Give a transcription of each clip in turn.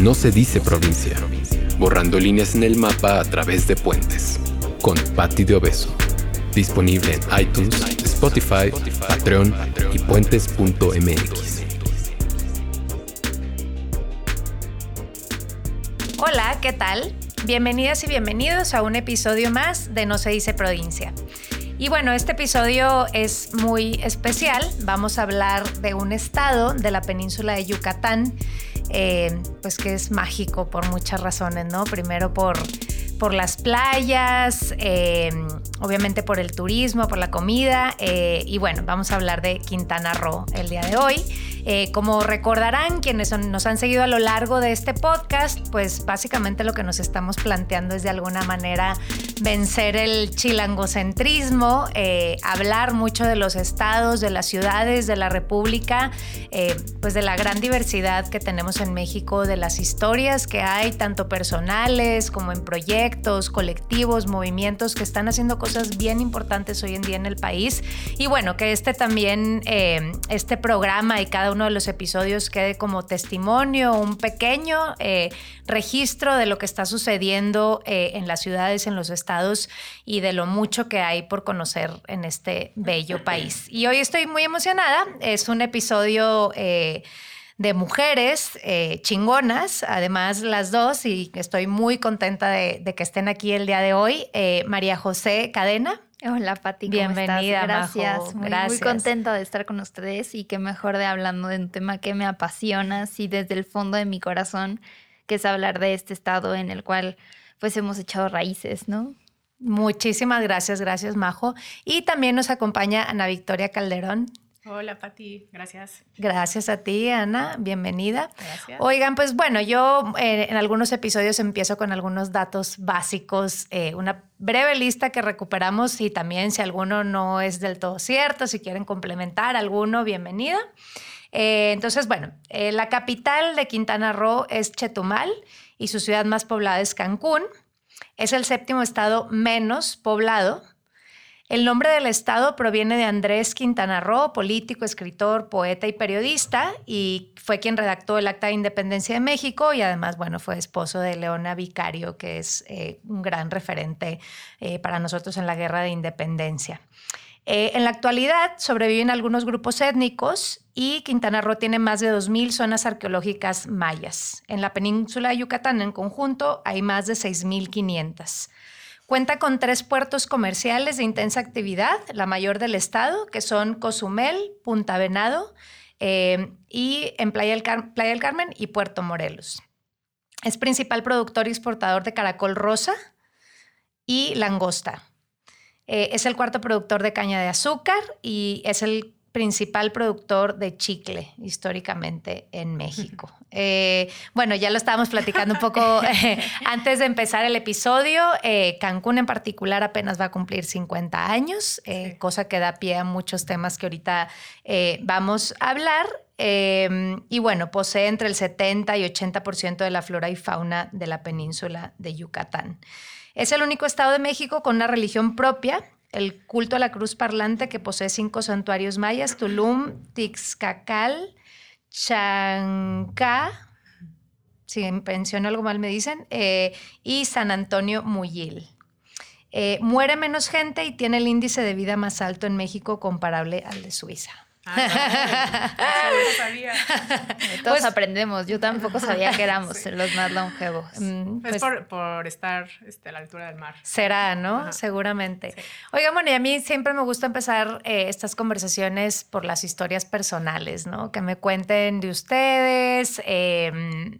No se dice provincia, borrando líneas en el mapa a través de puentes, con Patti de Obeso. Disponible en iTunes, Spotify, Patreon y puentes.mx. Hola, ¿qué tal? Bienvenidas y bienvenidos a un episodio más de No se dice provincia. Y bueno, este episodio es muy especial. Vamos a hablar de un estado de la península de Yucatán, eh, pues que es mágico por muchas razones, ¿no? Primero por, por las playas, eh, obviamente por el turismo, por la comida. eh, y bueno, vamos a hablar de Quintana Roo el día de hoy. Eh, como recordarán quienes nos han seguido a lo largo de este podcast, pues básicamente lo que nos estamos planteando es de alguna manera vencer el chilangocentrismo, eh, hablar mucho de los estados, de las ciudades, de la República, pues de la gran diversidad que tenemos en México, de las historias que hay, tanto personales como en proyectos, colectivos, movimientos que están haciendo cosas bien importantes hoy en día en el país. Y bueno, que este también, eh, este programa y cada uno de los episodios quede como testimonio, un pequeño eh, registro de lo que está sucediendo eh, en las ciudades, en los estados y de lo mucho que hay por conocer en este bello país. Y hoy estoy muy emocionada. Es un episodio... de mujeres eh, chingonas, además las dos, y estoy muy contenta de, de que estén aquí el día de hoy. Eh, María José Cadena. Hola Pati, ¿cómo Bienvenida, estás? Gracias. Majo. Muy, Gracias. muy contenta de estar con ustedes y qué mejor de hablando de un tema que me apasiona, así desde el fondo de mi corazón, que es hablar de este estado en el cual pues hemos echado raíces, ¿no? Muchísimas gracias, gracias Majo. Y también nos acompaña Ana Victoria Calderón. Hola Pati, gracias. Gracias a ti, Ana. Bienvenida. Gracias. Oigan, pues bueno, yo eh, en algunos episodios empiezo con algunos datos básicos, eh, una breve lista que recuperamos y también si alguno no es del todo cierto, si quieren complementar alguno, bienvenida. Eh, entonces, bueno, la capital de Quintana Roo es Chetumal y su ciudad más poblada es Cancún. Es el séptimo estado menos poblado. El nombre del estado proviene de Andrés Quintana Roo, político, escritor, poeta y periodista, y fue quien redactó el Acta de Independencia de México y además, bueno, fue esposo de Leona Vicario, que es eh, un gran referente eh, para nosotros en la Guerra de Independencia. Eh, en la actualidad sobreviven algunos grupos étnicos y Quintana Roo tiene más de 2.000 zonas arqueológicas mayas. En la península de Yucatán en conjunto hay más de 6.500. Cuenta con tres puertos comerciales de intensa actividad, la mayor del estado, que son Cozumel, Punta Venado eh, y en Playa del, Carmen y Puerto Morelos. Es principal productor y exportador de caracol rosa y langosta. Eh, es el cuarto productor de caña de azúcar y es el principal productor de chicle históricamente en México. Eh, bueno, ya lo estábamos platicando un poco eh, antes de empezar el episodio. Eh, Cancún en particular apenas va a cumplir 50 años, Sí. cosa que da pie a muchos temas que ahorita vamos a hablar. Y bueno, posee entre el 70 y 80% de la flora y fauna de la península de Yucatán. Es el único estado de México con una religión propia, el culto a la cruz parlante que posee cinco santuarios mayas, Tulum, Tixcacal, Chancá, si menciono algo mal me dicen, eh, y San Antonio Muyil. Eh, muere menos gente y tiene el índice de vida más alto en México comparable al de Suiza. Ah, no, sabía. Todos Pues- aprendemos, yo tampoco sabía que éramos los más longevos. Mm, Es pues, por, por estar este, a la altura del mar. Será, ¿no? Ajá. Seguramente. Sí. Oigan, bueno, y a mí siempre me gusta empezar eh, estas conversaciones por las historias personales, ¿no? Que me cuenten de ustedes, eh,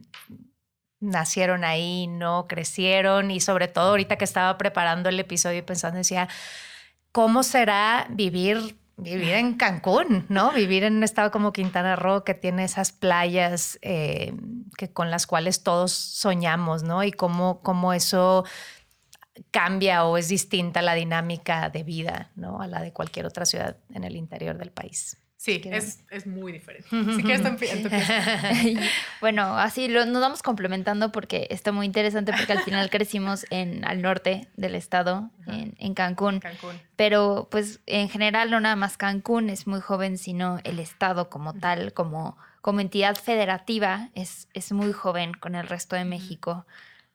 nacieron ahí, ¿no? Crecieron y sobre todo ahorita que estaba preparando el episodio y pensando, decía, ¿cómo será vivir? Vivir en Cancún, ¿no? Vivir en un estado como Quintana Roo que tiene esas playas eh, que, con las cuales todos soñamos, ¿no? Y cómo, cómo eso cambia o es distinta la dinámica de vida, ¿no? A la de cualquier otra ciudad en el interior del país. Sí, es, es muy diferente. Si quieres, tú bueno, así lo- nos vamos complementando porque está muy interesante porque al final crecimos en al norte del estado, en, en Cancún. Cancún. Pero pues en general no nada más Cancún es muy joven, sino el estado como tal, como como entidad federativa es, es muy joven con el resto de México.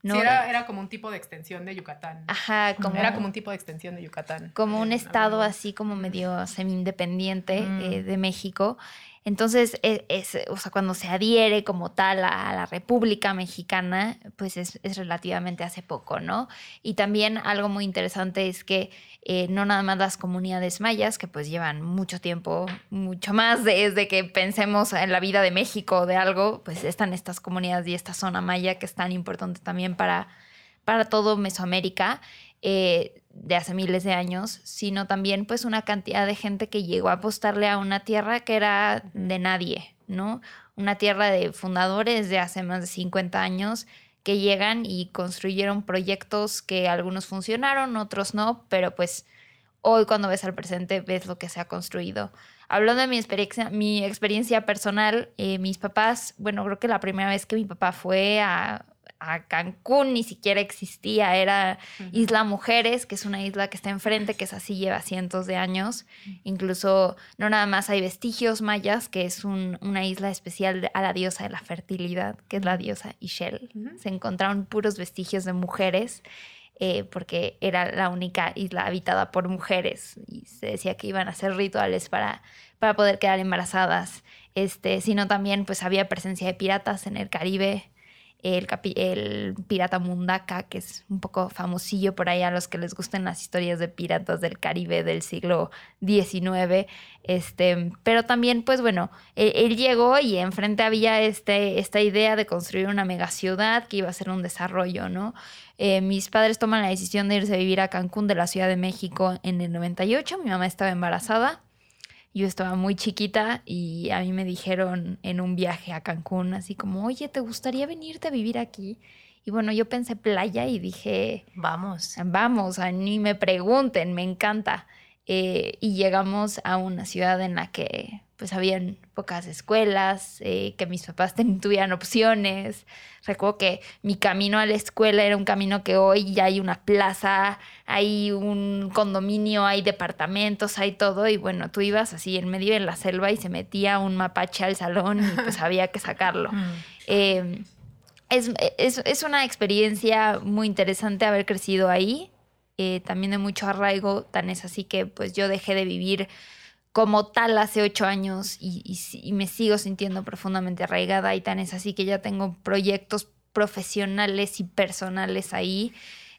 ¿No? Sí, era, era, como un tipo de extensión de Yucatán. Ajá, como, era como un tipo de extensión de Yucatán. Como un estado así como medio semi-independiente mm. eh, de México. Entonces, e, o sea, cuando se adhiere como tal a la República Mexicana, pues es, es relativamente hace poco, ¿no? Y también algo muy interesante es que eh, no nada más las comunidades mayas, que pues llevan mucho tiempo, mucho más desde que pensemos en la vida de México o de algo, pues están estas comunidades y esta zona maya que es tan importante también para, para todo Mesoamérica. Eh, de hace miles de años, sino también pues una cantidad de gente que llegó a apostarle a una tierra que era de nadie, ¿no? Una tierra de fundadores de hace más de 50 años que llegan y construyeron proyectos que algunos funcionaron, otros no, pero pues hoy cuando ves al presente ves lo que se ha construido. Hablando de mi experiencia, mi experiencia personal, eh, mis papás, bueno, creo que la primera vez que mi papá fue a a Cancún ni siquiera existía, era Isla Mujeres, que es una isla que está enfrente, que es así, lleva cientos de años. Incluso no nada más hay vestigios mayas, que es una isla especial a la diosa de la fertilidad, que es la diosa Ishel. Se encontraron puros vestigios de mujeres. Eh, porque era la única isla habitada por mujeres y se decía que iban a hacer rituales para, para poder quedar embarazadas, este, sino también pues había presencia de piratas en el Caribe, el, el, pirata Mundaka, que es un poco famosillo por ahí a los que les gusten las historias de piratas del Caribe del siglo XIX. Este, pero también, pues bueno, él, llegó y enfrente había este, esta idea de construir una megaciudad que iba a ser un desarrollo, ¿no? Eh, mis padres toman la decisión de irse a vivir a Cancún de la Ciudad de México en el 98. Mi mamá estaba embarazada yo estaba muy chiquita y a mí me dijeron en un viaje a Cancún, así como, oye, ¿te gustaría venirte a vivir aquí? Y bueno, yo pensé playa y dije, vamos, vamos, ni me pregunten, me encanta. Eh, y llegamos a una ciudad en la que pues habían pocas escuelas, eh, que mis papás tuvieran opciones. Recuerdo que mi camino a la escuela era un camino que hoy ya hay una plaza, hay un condominio, hay departamentos, hay todo. Y bueno, tú ibas así en medio de la selva y se metía un mapache al salón y pues había que sacarlo. Mm. Eh, es, es, es, una experiencia muy interesante haber crecido ahí. Eh, también de mucho arraigo, tan es así que pues yo dejé de vivir como tal hace ocho años y, me sigo sintiendo profundamente arraigada y tan es así que ya tengo proyectos profesionales y personales ahí.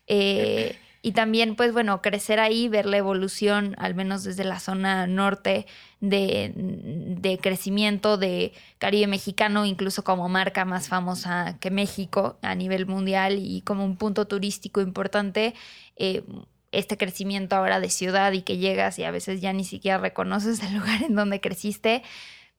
Eh, y también, pues bueno, crecer ahí, ver la evolución, al menos desde la zona norte, de, de, crecimiento de Caribe mexicano, incluso como marca más famosa que México a nivel mundial y como un punto turístico importante. Eh, este crecimiento ahora de ciudad y que llegas y a veces ya ni siquiera reconoces el lugar en donde creciste,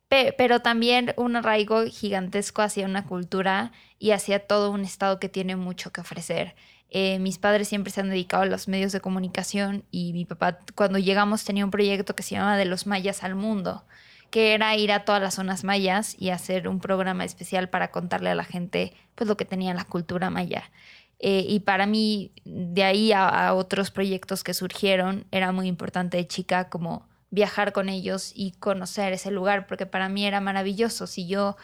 pero también un arraigo gigantesco hacia una cultura y hacia todo un estado que tiene mucho que ofrecer. Eh, mis padres siempre se han dedicado a los medios de comunicación y mi papá cuando llegamos tenía un proyecto que se llamaba De los mayas al mundo, que era ir a todas las zonas mayas y hacer un programa especial para contarle a la gente pues lo que tenía la cultura maya. Eh, y para mí, de ahí a, otros proyectos que surgieron, era muy importante de chica como viajar con ellos y conocer ese lugar, porque para mí era maravilloso. Si yo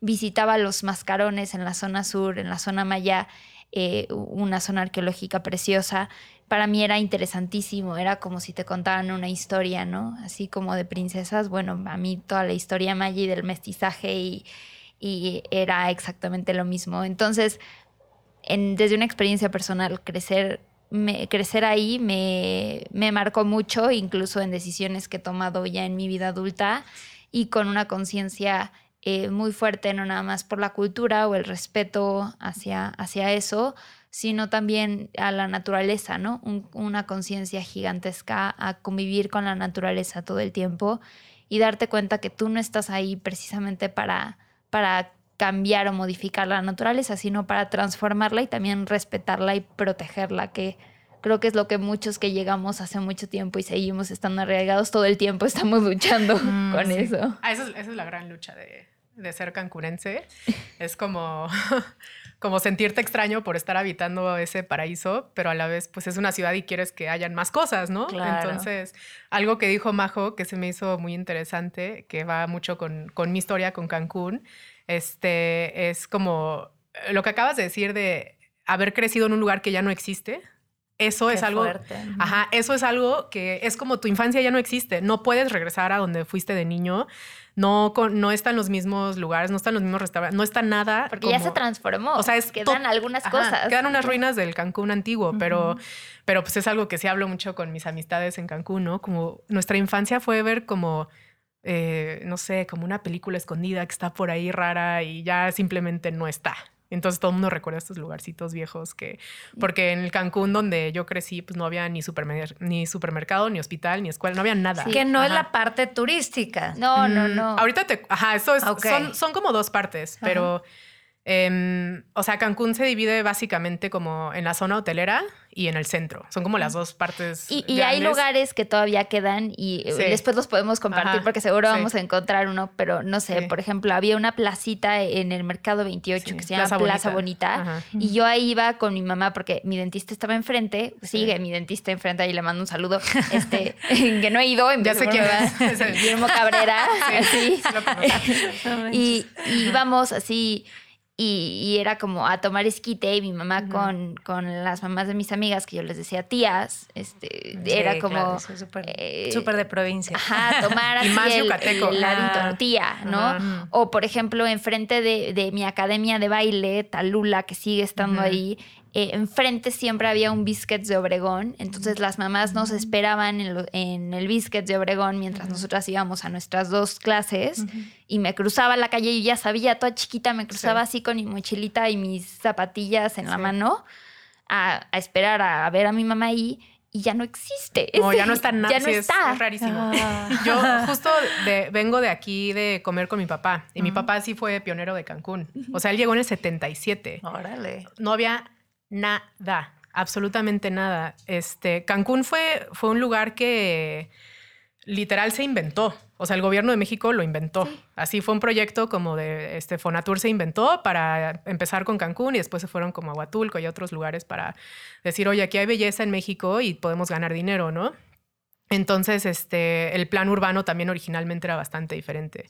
visitaba los mascarones en la zona sur, en la zona maya, eh, una zona arqueológica preciosa, para mí era interesantísimo, era como si te contaran una historia, ¿no? Así como de princesas, bueno, a mí toda la historia maya y del mestizaje y, y era exactamente lo mismo. Entonces, desde una experiencia personal, crecer, crecer ahí me, me marcó mucho, incluso en decisiones que he tomado ya en mi vida adulta y con una conciencia eh, muy fuerte, no nada más por la cultura o el respeto hacia, hacia eso, sino también a la naturaleza, ¿no? una conciencia gigantesca a convivir con la naturaleza todo el tiempo y darte cuenta que tú no estás ahí precisamente para, para cambiar o modificar la naturaleza, sino para transformarla y también respetarla y protegerla, que creo que es lo que muchos que llegamos hace mucho tiempo y seguimos estando arraigados todo el tiempo estamos luchando mm, con eso. Ah, esa, es, la gran lucha de, ser cancunense. es como, como sentirte extraño por estar habitando ese paraíso, pero a la vez pues es una ciudad y quieres que hayan más cosas, ¿no? Claro. Entonces, algo que dijo Majo que se me hizo muy interesante, que va mucho con, con mi historia con Cancún, este, es como lo que acabas de decir de haber crecido en un lugar que ya no existe. Eso Qué es algo, fuerte. ajá, eso es algo que es como tu infancia ya no existe. No puedes regresar a donde fuiste de niño. No, con- no están los mismos lugares, no están los mismos restaurantes, no está nada. Porque ya se transformó. o sea, es Quedan algunas Ajá, cosas. Quedan unas ruinas del Cancún antiguo, pero, pero pues es algo que sí hablo mucho con mis amistades en Cancún, ¿no? Como nuestra infancia fue ver como, eh, no sé, como una película escondida que está por ahí rara y ya simplemente no está. Entonces todo el mundo recuerda estos lugarcitos viejos que, porque en el Cancún donde yo crecí, pues no había ni, supermer- ni supermercado, ni hospital, ni escuela, no había nada. Que no es la parte turística. No, no, Mm, no. Ahorita te. Ajá, eso es. Son, son como dos partes, pero. Em, o sea, Cancún se divide básicamente como en la zona hotelera y en el centro. Son como las dos partes. Y, y hay lugares que todavía quedan y eh, Sí. después los podemos compartir Ajá, porque seguro sí. vamos a encontrar uno, pero no sé, Sí. por ejemplo, había una placita en el Mercado 28 Sí, que se llama Plaza Plaza, Bonita. Y yo ahí iba con mi mamá porque mi dentista estaba enfrente, sigue mi dentista enfrente, ahí le mando un saludo, este, que no he ido, en Ya sé quién Guillermo Cabrera, así. Y, y íbamos así y, y era como a tomar esquite y mi mamá con, con las mamás de mis amigas que yo les decía tías este Sí, era como claro, súper eh, súper de provincia. Ajá, tomar Y así más el, yucateco. el. ¿no? tía, ¿no? O por ejemplo, enfrente de, de mi academia de baile, Talula, que sigue estando ahí, eh, enfrente siempre había un Biscuits de Obregón, entonces las mamás nos esperaban en, lo- en el Biscuits de Obregón mientras nosotras íbamos a nuestras dos clases y me cruzaba la calle y ya sabía, toda chiquita, me cruzaba así con mi mochilita y mis zapatillas en la mano a, a esperar a, ver a mi mamá ahí y ya no existe. No, ya no está nada. Ya no sí, está. Es, rarísimo. Ah. Yo justo de- vengo de aquí de comer con mi papá y mi papá sí fue pionero de Cancún. O sea, él llegó en el 77. Órale. no había nada, absolutamente nada. Este, Cancún fue, fue un lugar que literal se inventó. O sea, el gobierno de México lo inventó. Así fue un proyecto como de este Fonatur se inventó para empezar con Cancún y después se fueron como a Huatulco y otros lugares para decir, oye, aquí hay belleza en México y podemos ganar dinero, ¿no? Entonces, este, el plan urbano también originalmente era bastante diferente.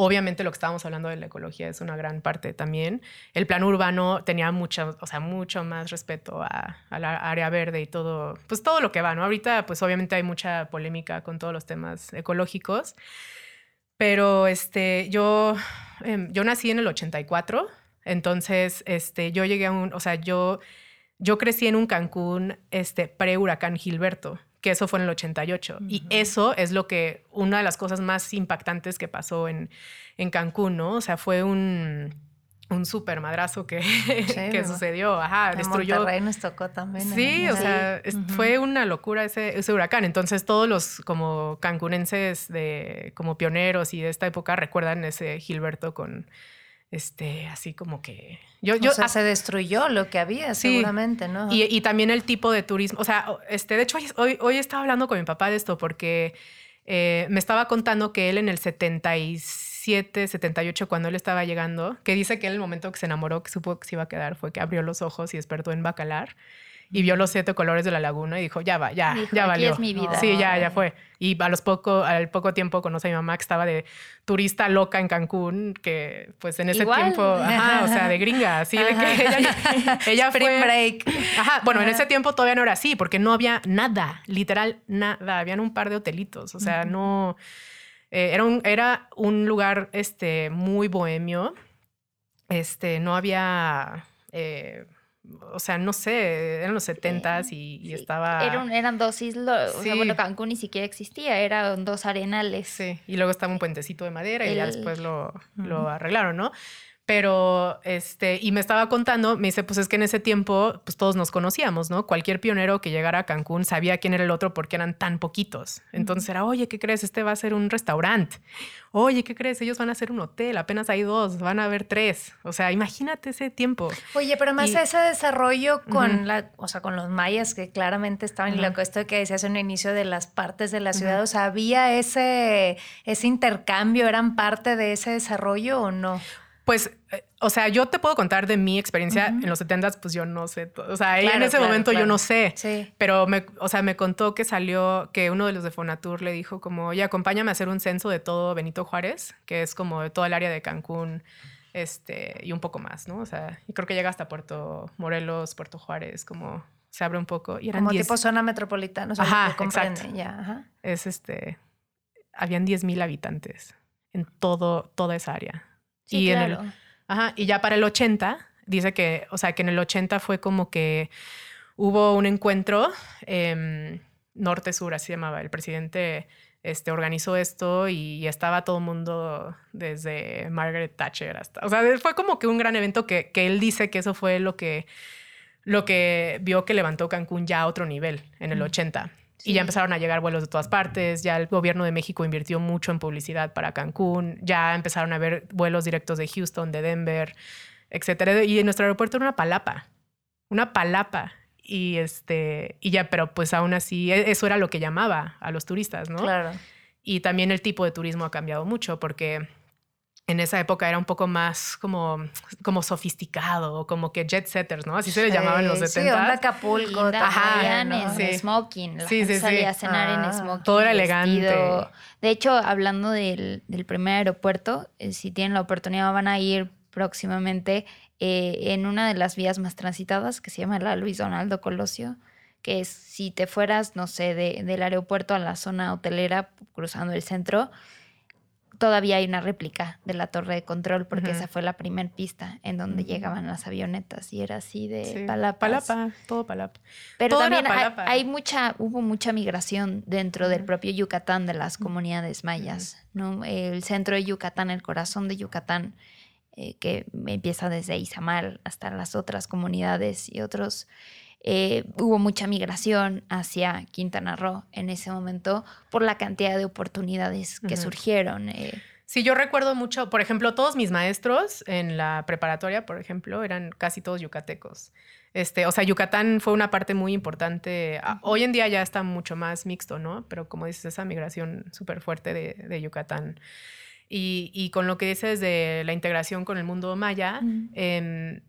Obviamente lo que estábamos hablando de la ecología es una gran parte también. El plan urbano tenía mucho, o sea, mucho más respeto a, la área verde y todo, pues todo lo que va, ¿no? Ahorita, pues obviamente hay mucha polémica con todos los temas ecológicos, pero este, yo, em, yo nací en el 84, entonces, este, yo llegué a un, o sea, yo, yo crecí en un Cancún, este, pre-huracán Gilberto que eso fue en el 88. Y eso es lo que, una de las cosas más impactantes que pasó en, en Cancún, ¿no? O sea, fue un, un súper madrazo que, que sucedió. Ajá, En destruyó. Monterrey nos tocó también. Sí, o sea, fue una locura ese, ese huracán. Entonces, todos los como cancunenses de como pioneros y de esta época recuerdan ese Gilberto con este así como que yo yo o sea, se destruyó lo que había, Sí. seguramente, ¿no? y, y también el tipo de turismo. O sea, este, de hecho, hoy, hoy, hoy estaba hablando con mi papá de esto porque eh, me estaba contando que él en el 77, 78, cuando él estaba llegando, que dice que en el momento que se enamoró, que supo que se iba a quedar, fue que abrió los ojos y despertó en Bacalar y vio los siete colores de la laguna y dijo, ya va, ya, Dijo, ya "Aquí valió. es mi vida". Sí, ya, ya fue. Y a los poco, al poco tiempo conoce a mi mamá que estaba de turista loca en Cancún, que pues en ese Igual. tiempo, ajá, o sea, de gringa, así de que ella, ella fue... break. Ajá, bueno, en ese tiempo todavía no era así, porque no había nada, literal nada. Habían un par de hotelitos, o sea, no. eh, era, un, era un lugar este, muy bohemio. Este, no había. eh, o sea, no sé, eran los setentas y, y Sí, estaba. Era un- eran dos islas, o sea, Sí. bueno, Cancún ni siquiera existía, eran dos arenales. Sí, y luego estaba un puentecito de madera y ya El- después lo, lo arreglaron, ¿no? Pero, este, y me estaba contando, me dice, pues es que en ese tiempo, pues todos nos conocíamos, ¿no? Cualquier pionero que llegara a Cancún sabía quién era el otro porque eran tan poquitos. Entonces era, oye, ¿qué crees? Este va a ser un restaurante. Oye, ¿qué crees? Ellos van a hacer un hotel, apenas hay dos, van a haber tres. O sea, imagínate ese tiempo. Oye, pero más Y- ese desarrollo con la, o sea, con los mayas que claramente estaban, y lo que esto que decías en el inicio de las partes de la ciudad, o sea, ¿había ese, ese intercambio? ¿Eran parte de ese desarrollo o no? Pues, eh, o sea, yo te puedo contar de mi experiencia en los 70 pues yo no sé. O sea, en ese momento yo no sé. Sí. Pero, me, o sea, me contó que salió, que uno de los de Fonatur le dijo como, oye, acompáñame a hacer un censo de todo Benito Juárez, que es como de todo el área de Cancún, este, y un poco más, ¿no? O sea, y creo que llega hasta Puerto Morelos, Puerto Juárez, como se abre un poco. Y eran Como 10 tipo zona metropolitana. O sea, Ajá, que comprende, exacto. Ya, ajá. es este, habían 10 mil habitantes en todo, toda esa área. Sí, y en el, Ajá, y ya para el 80, dice que, o sea, que en el 80 fue como que hubo un encuentro em, norte-sur, así se llamaba. El presidente este, organizó esto y estaba todo el mundo desde Margaret Thatcher hasta... O sea, fue como que un gran evento que, que él dice que eso fue lo que, lo que vio que levantó Cancún ya a otro nivel en el 80. Y ya empezaron a llegar vuelos de todas partes, ya el gobierno de México invirtió mucho en publicidad para Cancún, ya empezaron a haber vuelos directos de Houston, de Denver, etcétera. Y nuestro aeropuerto era una palapa, una palapa. Y este, y ya, pero pues aún así, e- eso era lo que llamaba a los turistas, ¿no? Claro. Y también el tipo de turismo ha cambiado mucho porque en esa época era un poco más como, como sofisticado, como que jet setters, ¿no? Así se le llamaban en los Sí, 70. Sí, onda Acapulco. Ajá, ¿no? en Sí. smoking. La Sí, gente sí, sí. salía a cenar Ah, en smoking. todo era elegante. vestido. De hecho, hablando del, del primer aeropuerto, eh, si tienen la oportunidad, van a ir próximamente eh, en una de las vías más transitadas que se llama la Luis Donaldo Colosio, que es si te fueras, no sé, de- del aeropuerto a la zona hotelera, cruzando el centro, todavía hay una réplica de la torre de control, porque esa fue la primer pista en donde llegaban las avionetas y era así de Sí, palapas. Palapa, todo palapa. Pero Todo también hay, palapa. hay mucha, hubo mucha migración dentro del propio Yucatán de las comunidades mayas. ¿no? El centro de Yucatán, el corazón de Yucatán, eh, que empieza desde Izamal hasta las otras comunidades y otros. Eh, hubo mucha migración hacia Quintana Roo en ese momento por la cantidad de oportunidades que Ujú. surgieron. eh, Sí, yo recuerdo mucho, por ejemplo, todos mis maestros en la preparatoria, por ejemplo, eran casi todos yucatecos. Este, o sea, Yucatán fue una parte muy importante. Ah, Hoy en día ya está mucho más mixto, ¿no? Pero como dices, esa migración súper fuerte de, de Yucatán. Y, y con lo que dices de la integración con el mundo maya, Ujú. em, eh,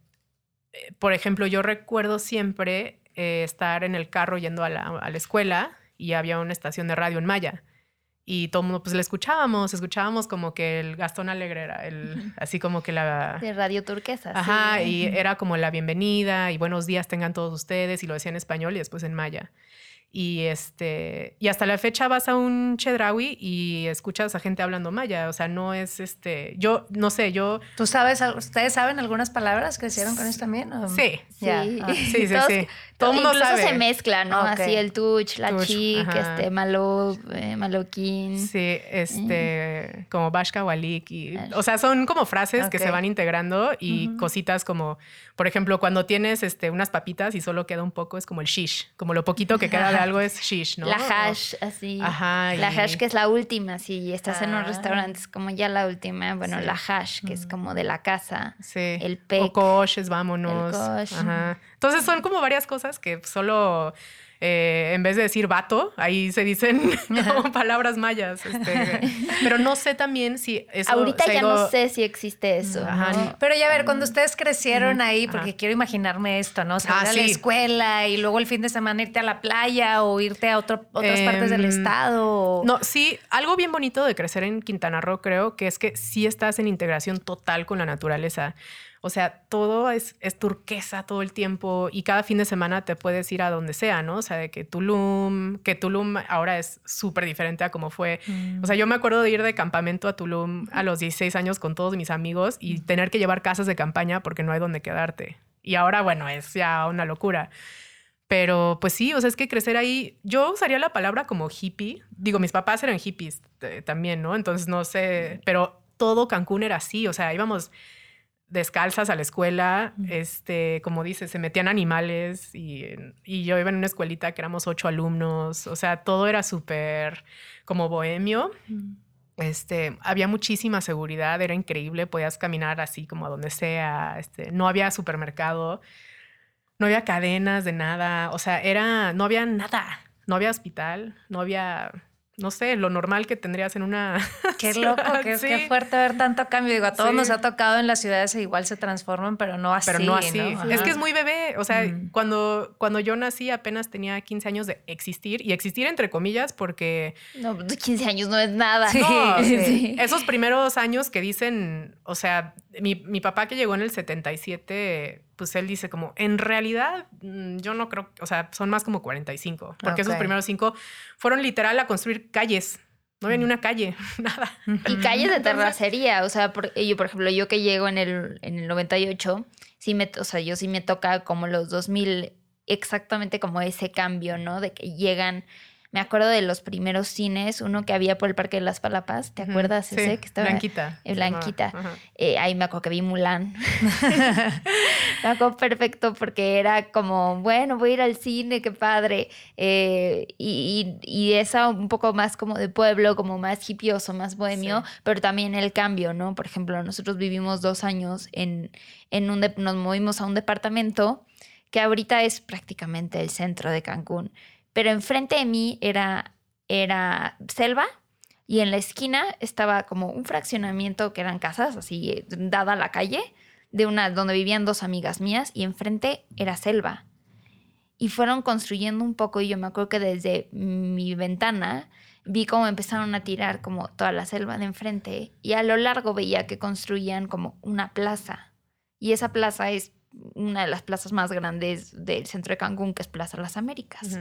por ejemplo, yo recuerdo siempre eh, estar en el carro yendo a la, a la escuela y había una estación de radio en maya. Y todo el mundo, pues le escuchábamos, escuchábamos como que el Gastón Alegre era el, así como que la... de Radio Turquesa. Ajá, sí. y era como la bienvenida y buenos días tengan todos ustedes y lo decía en español y después en maya. Y este y hasta la fecha vas a un chedraui y escuchas a gente hablando maya, o sea, no es este, yo no sé, yo ¿Tú sabes, ustedes saben algunas palabras que hicieron con eso también? o- sí, Sí, Ya, ah. sí, sí, sí. Todo mundo Incluso sabe. se mezcla, ¿no? Ok. Así el touch, la Touch, chic, ajá. este, malo, eh, maloquín. Sí, este, como Bashka Walik y, Ash. o sea, son como frases que se van integrando y cositas como, por ejemplo, cuando tienes este, unas papitas y solo queda un poco, es como el shish, como lo poquito que queda de algo es shish, ¿no? La O- hash, así. Ajá, La hash que es la última, si estás en un Ah. restaurante, es como ya la última. Bueno, Sí. la hash, que es como de la casa. Sí. El pec. O coches, vámonos. El cosh. Ajá. Entonces son como varias cosas que solo eh, en vez de decir vato, ahí se dicen como palabras mayas. este. Pero no sé también si eso. Ahorita ya no sé si existe eso. Ajá. ¿no? Pero ya a ver, cuando ustedes crecieron ahí, Ajá. porque quiero imaginarme esto, ¿no? O sea, Ah, ir a la escuela y luego el fin de semana irte a la playa o irte a otro- otras partes del Em, estado. o- No, sí, algo bien bonito de crecer en Quintana Roo, creo, que es que sí estás en integración total con la naturaleza. O sea, todo es, es turquesa todo el tiempo y cada fin de semana te puedes ir a donde sea, ¿no? O sea, de que Tulum, que Tulum ahora es súper diferente a como fue. O sea, yo me acuerdo de ir de campamento a Tulum a los 16 años con todos mis amigos y tener que llevar casas de campaña porque no hay donde quedarte. Y ahora, bueno, es ya una locura. Pero pues sí, o sea, es que crecer ahí, yo usaría la palabra como hippie. Digo, mis papás eran hippies eh, también, ¿no? Entonces no sé, pero todo Cancún era así, o sea, íbamos descalzas a la escuela, este, como dices, se metían animales y, y yo iba en una escuelita que éramos ocho alumnos, o sea, todo era súper como bohemio. Este, había muchísima seguridad, era increíble, podías caminar así como a donde sea, este, no había supermercado, no había cadenas de nada, o sea, era, no había nada, no había hospital, no había no sé, lo normal que tendrías en una. Qué loco, qué, qué, fuerte ver tanto cambio. Digo, a todos nos ha tocado en las ciudades e igual se transforman, pero no así. Pero no así. Es que es muy bebé. O sea, cuando, cuando yo nací apenas tenía 15 años de existir y existir entre comillas porque. No, 15 años no es nada. Sí, Esos primeros años que dicen, o sea, mi, mi papá que llegó en el 77 pues él dice como, en realidad mm, yo no creo, o sea, son más como 45, porque esos primeros cinco fueron literal a construir calles. No había ni una calle, nada. Y calles de terracería, o sea, yo, por ejemplo, yo que llego en el, en el 98, sí me, o sea, yo sí me toca como los 2000, exactamente como ese cambio, ¿no? De que llegan me acuerdo de los primeros cines, uno que había por el Parque de las Palapas, ¿te acuerdas ese? que estaba Blanquita. Blanquita. Eh, ahí me acuerdo que vi Mulan. me acuerdo perfecto porque era como, bueno, voy a ir al cine, qué padre. Eh, y, y, esa un poco más como de pueblo, como más hipioso, más bohemio, pero también el cambio, ¿no? Por ejemplo, nosotros vivimos dos años en, en un, nos movimos a un departamento que ahorita es prácticamente el centro de Cancún pero enfrente de mí era, era selva y en la esquina estaba como un fraccionamiento que eran casas, así dada la calle, de una donde vivían dos amigas mías y enfrente era selva. Y fueron construyendo un poco y yo me acuerdo que desde mi ventana vi cómo empezaron a tirar como toda la selva de enfrente y a lo largo veía que construían como una plaza. Y esa plaza es una de las plazas más grandes del centro de Cancún, que es Plaza Las Américas,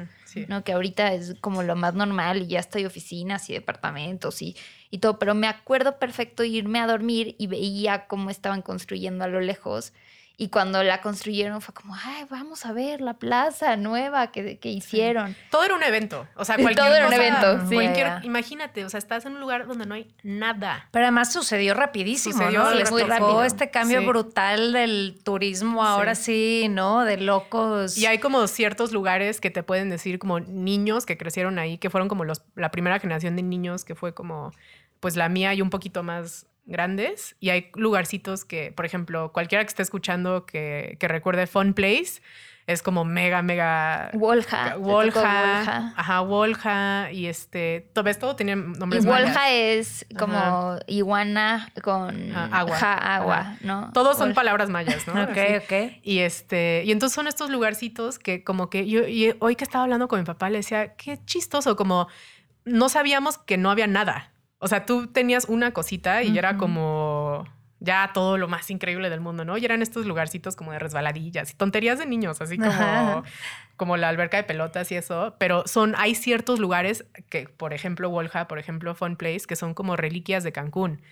¿no? que ahorita es como lo más normal y ya está oficinas y departamentos y, y todo, pero me acuerdo perfecto irme a dormir y veía cómo estaban construyendo a lo lejos y cuando la construyeron fue como, ay, vamos a ver la plaza nueva que, que hicieron. Todo era un evento. O sea, cualquier Todo era un evento. Sí. imagínate, o sea, estás en un lugar donde no hay nada. Pero además sucedió rapidísimo, sucedió ¿no? muy rápido. este cambio brutal del turismo ahora sí. ¿no? De locos. Y hay como ciertos lugares que te pueden decir como niños que crecieron ahí, que fueron como los, la primera generación de niños que fue como, pues la mía y un poquito más grandes y hay lugarcitos que, por ejemplo, cualquiera que esté escuchando que, que recuerde Fun Place, es como mega, mega... Wolja. Wolja. Ajá, Wolja. Y este, todo esto tiene nombres Y Wolja es como iguana con agua. agua, ¿no? Todos son palabras mayas, ¿no? ok, ok. Y este, y entonces son estos lugarcitos que como que yo, y hoy que estaba hablando con mi papá, le decía, qué chistoso, como no sabíamos que no había nada. O sea, tú tenías una cosita y era como ya todo lo más increíble del mundo, ¿no? Y eran estos lugarcitos como de resbaladillas y tonterías de niños, así como, como la alberca de pelotas y eso. Pero son, hay ciertos lugares que, por ejemplo, Wolja, por ejemplo, Fun Place, que son como reliquias de Cancún,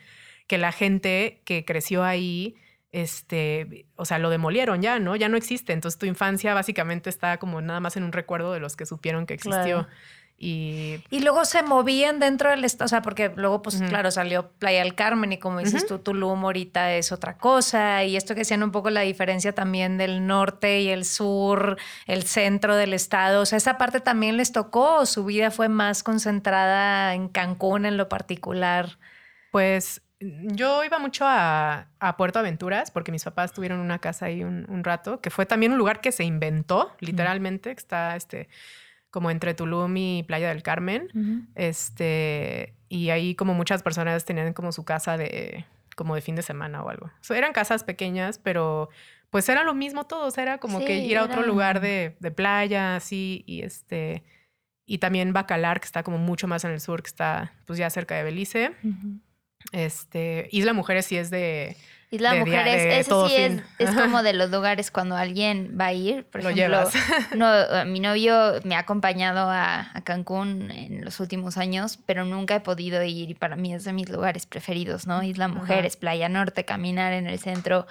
que la gente que creció ahí, este, o sea, lo demolieron ya, ¿no? Ya no existe. Entonces tu infancia básicamente está como nada más en un recuerdo de los que supieron que existió. Y, luego se movían dentro del estado, o sea, porque luego, pues claro, salió Playa del Carmen y como dices tú, Tulum ahorita es otra cosa. Y esto que hacían un poco la diferencia también del norte y el sur, el centro del estado. O sea, esa parte también les tocó o su vida fue más concentrada en Cancún en lo particular. Pues yo iba mucho a, Puerto Aventuras porque mis papás tuvieron una casa ahí un, un, rato, que fue también un lugar que se inventó, literalmente, que está este como entre Tulum y Playa del Carmen. Este, y ahí como muchas personas tenían como su casa de como de fin de semana o algo. eran casas pequeñas, pero pues era lo mismo todos, era como que ir a otro lugar de, playa, así, y este, y también Bacalar, que está como mucho más en el sur, que está pues ya cerca de Belice. Este, Isla Mujeres sí es de Isla de Mujeres, ese sí es, es, como de los lugares cuando alguien va a ir. Por Lo ejemplo, no, mi novio me ha acompañado a, a, Cancún en los últimos años, pero nunca he podido ir y para mí es de mis lugares preferidos, ¿no? Isla Mujeres, Playa Norte, caminar en el centro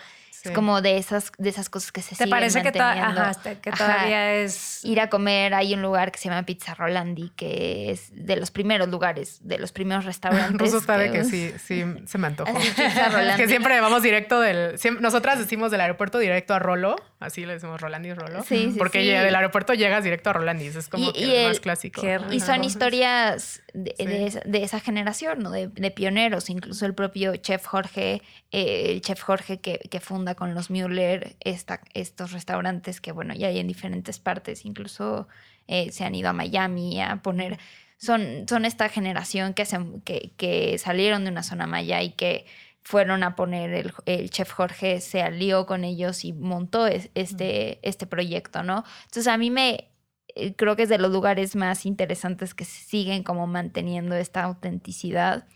es como de esas, de esas cosas que se ¿Te siguen parece que, que todavía es... Ir a comer, hay un lugar que se llama Pizza Rolandi, que es de los primeros lugares, de los primeros restaurantes. Ruso sabe que, sí, sí, se me antojó. es que siempre vamos directo del... nosotras decimos del aeropuerto directo a Rolo, así le decimos Rolandi Rolo. Sí, sí Porque del aeropuerto llegas directo a Rolandi, es como que el, más clásico. Y son historias de, de, esa, generación, ¿no? De, pioneros, incluso el propio chef Jorge, eh, el chef Jorge que, que funda con los Müller esta, estos restaurantes que, bueno, ya hay en diferentes partes, incluso eh, se han ido a Miami a poner son, son esta generación que, se, que, que salieron de una zona maya y que fueron a poner, el, el, chef Jorge se alió con ellos y montó este, este proyecto, ¿no? Entonces a mí me, eh, creo que es de los lugares más interesantes que se siguen como manteniendo esta autenticidad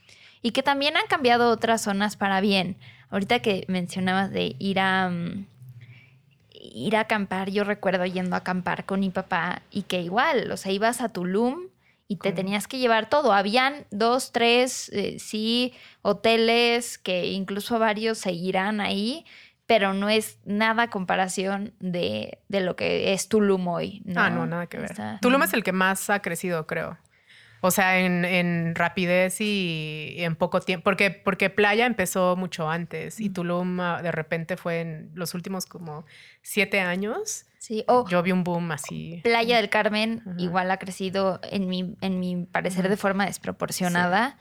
y que también han cambiado otras zonas para bien. Ahorita que mencionabas de ir a... Mm, ir a acampar, yo recuerdo yendo a acampar con mi papá y que igual, o sea, ibas a Tulum y te tenías que llevar todo. Habían dos, tres, eh, sí, hoteles que incluso varios seguirán ahí, pero no es nada comparación de, de lo que es Tulum hoy. ¿no? Ah, no, nada que ver. Tulum es el que más ha crecido, creo. O sea, en, en, rapidez y en poco tiempo. Porque, porque Playa empezó mucho antes y Tulum ah, de repente fue en los últimos como siete años. Sí, o yo vi un boom así. Playa del Carmen igual ha crecido, en mi, en mi parecer, de forma desproporcionada.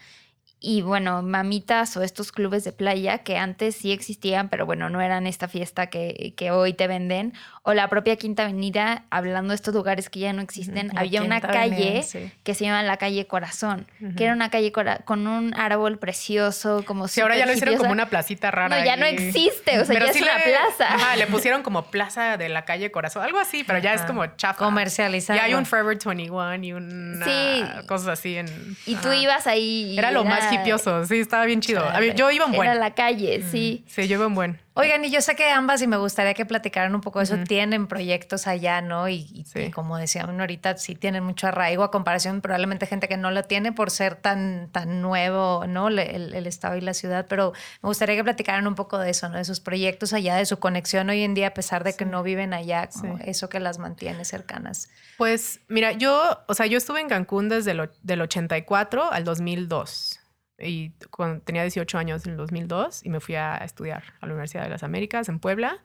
Y bueno, mamitas o estos clubes de playa que antes sí existían, pero bueno, no eran esta fiesta que, que hoy te venden. O la propia Quinta Avenida, hablando de estos lugares que ya no existen, había una calle que se llama la calle Corazón, que era una calle con un árbol precioso, como si. ahora ya lo hicieron como una placita rara. No, ya no existe, o sea, ya es una plaza. Ajá, le pusieron como plaza de la calle Corazón, algo así, pero ya es como chafa. Comercializado. Ya hay un Forever 21 y una sí. cosas así en. Y tú ibas ahí. era lo más hipioso, sí, estaba bien chido. yo iba en buen. Era la calle, sí. Sí, yo iba en buen. Oigan, y yo sé que ambas, y me gustaría que platicaran un poco de eso, tienen proyectos allá, ¿no? Y, como decían ahorita, sí tienen mucho arraigo a comparación probablemente gente que no lo tiene por ser tan, tan nuevo, ¿no? El, el, estado y la ciudad, pero me gustaría que platicaran un poco de eso, ¿no? De sus proyectos allá, de su conexión hoy en día, a pesar de que no viven allá, como eso que las mantiene cercanas. Pues mira, yo, o sea, yo estuve en Cancún desde el del 84 al 2002 y cuando tenía 18 años en el 2002 y me fui a estudiar a la Universidad de las Américas en Puebla.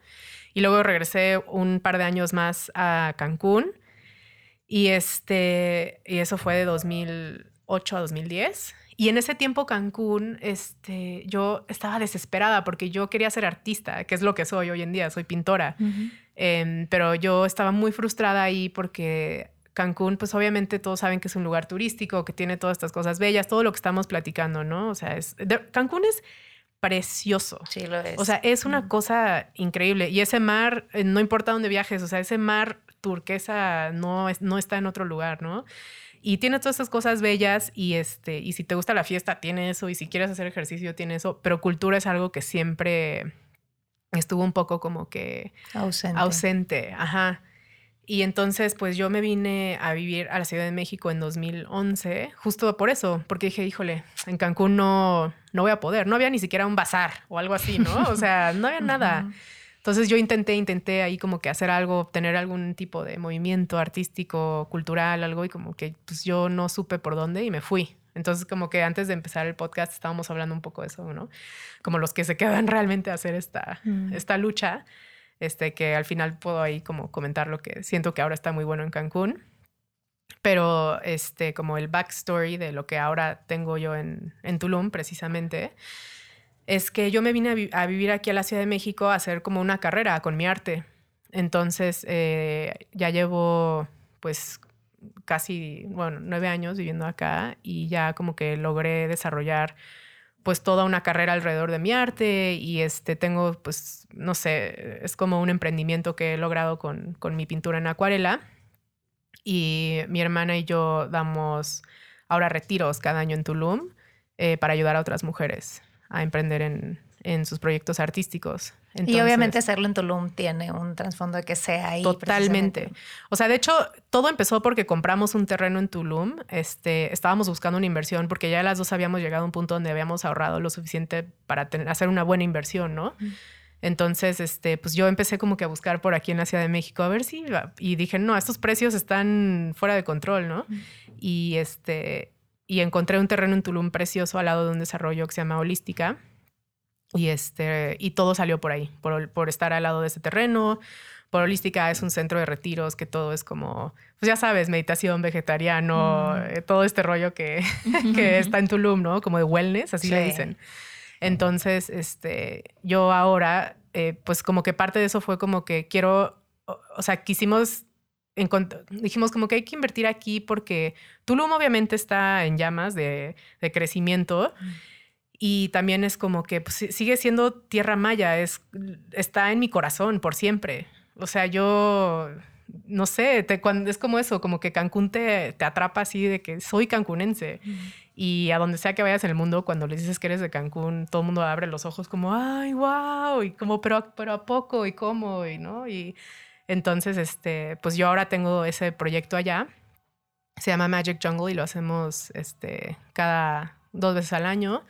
Y luego regresé un par de años más a Cancún. Y este y eso fue de 2008 a 2010 y en ese tiempo Cancún este yo estaba desesperada porque yo quería ser artista que es lo que soy hoy en día soy pintora. Em, pero yo estaba muy frustrada ahí porque Cancún, pues obviamente todos saben que es un lugar turístico, que tiene todas estas cosas bellas, todo lo que estamos platicando, ¿no? O sea, es, Cancún es precioso. Sí, lo es. O sea, es una cosa increíble. Y ese mar, eh, no importa dónde viajes, o sea, ese mar turquesa no, es, no está en otro lugar, ¿no? Y tiene todas estas cosas bellas y, este, y si te gusta la fiesta, tiene eso. Y si quieres hacer ejercicio, tiene eso. Pero cultura es algo que siempre estuvo un poco como que... Ausente. Ausente, ajá. Y entonces, pues yo me vine a vivir a la Ciudad de México en 2011, justo por eso, porque dije, híjole, en Cancún no, no voy a poder, no había ni siquiera un bazar o algo así, ¿no? O sea, no había nada. Entonces yo intenté, intenté ahí como que hacer algo, tener algún tipo de movimiento artístico, cultural, algo, y como que pues yo no supe por dónde y me fui. Entonces como que antes de empezar el podcast estábamos hablando un poco de eso, ¿no? Como los que se quedan realmente a hacer esta, esta lucha este, que al final puedo ahí como comentar lo que siento que ahora está muy bueno en Cancún. Pero este, como el backstory de lo que ahora tengo yo en, en Tulum, precisamente, es que yo me vine a, vivir aquí a la Ciudad de México a hacer como una carrera con mi arte. Entonces, eh, ya llevo pues casi, bueno, nueve años viviendo acá y ya como que logré desarrollar pues toda una carrera alrededor de mi arte y este tengo pues no sé, es como un emprendimiento que he logrado con, con mi pintura en acuarela. Y mi hermana y yo damos ahora retiros cada año en Tulum eh, para ayudar a otras mujeres a emprender en, en sus proyectos artísticos. y obviamente hacerlo en Tulum tiene un trasfondo de que sea ahí. Totalmente. O sea, de hecho, todo empezó porque compramos un terreno en Tulum. Este, estábamos buscando una inversión porque ya las dos habíamos llegado a un punto donde habíamos ahorrado lo suficiente para hacer una buena inversión, ¿no? Entonces, este, pues yo empecé como que a buscar por aquí en la Ciudad de México a ver si y dije, no, estos precios están fuera de control, ¿no? Y este, y encontré un terreno en Tulum precioso al lado de un desarrollo que se llama Holística y, este, y todo salió por ahí, por, por estar al lado de ese terreno. Por Holística es un centro de retiros que todo es como, pues ya sabes, meditación, vegetariano, mm. eh, todo este rollo que, que está en Tulum, ¿no? Como de wellness, así le dicen. Entonces, este, yo ahora, eh, pues como que parte de eso fue como que quiero, o, sea, quisimos dijimos como que hay que invertir aquí porque Tulum obviamente está en llamas de, crecimiento. Y también es como que pues, sigue siendo tierra maya, es, está en mi corazón por siempre. O sea, yo no sé, te, cuando, es como eso, como que Cancún te, te atrapa así de que soy cancunense. Y a donde sea que vayas en el mundo, cuando le dices que eres de Cancún, todo el mundo abre los ojos como, ay, wow, y como, pero, pero a poco, y cómo, y no. Y entonces, este, pues yo ahora tengo ese proyecto allá. Se llama Magic Jungle y lo hacemos este, cada dos veces al año.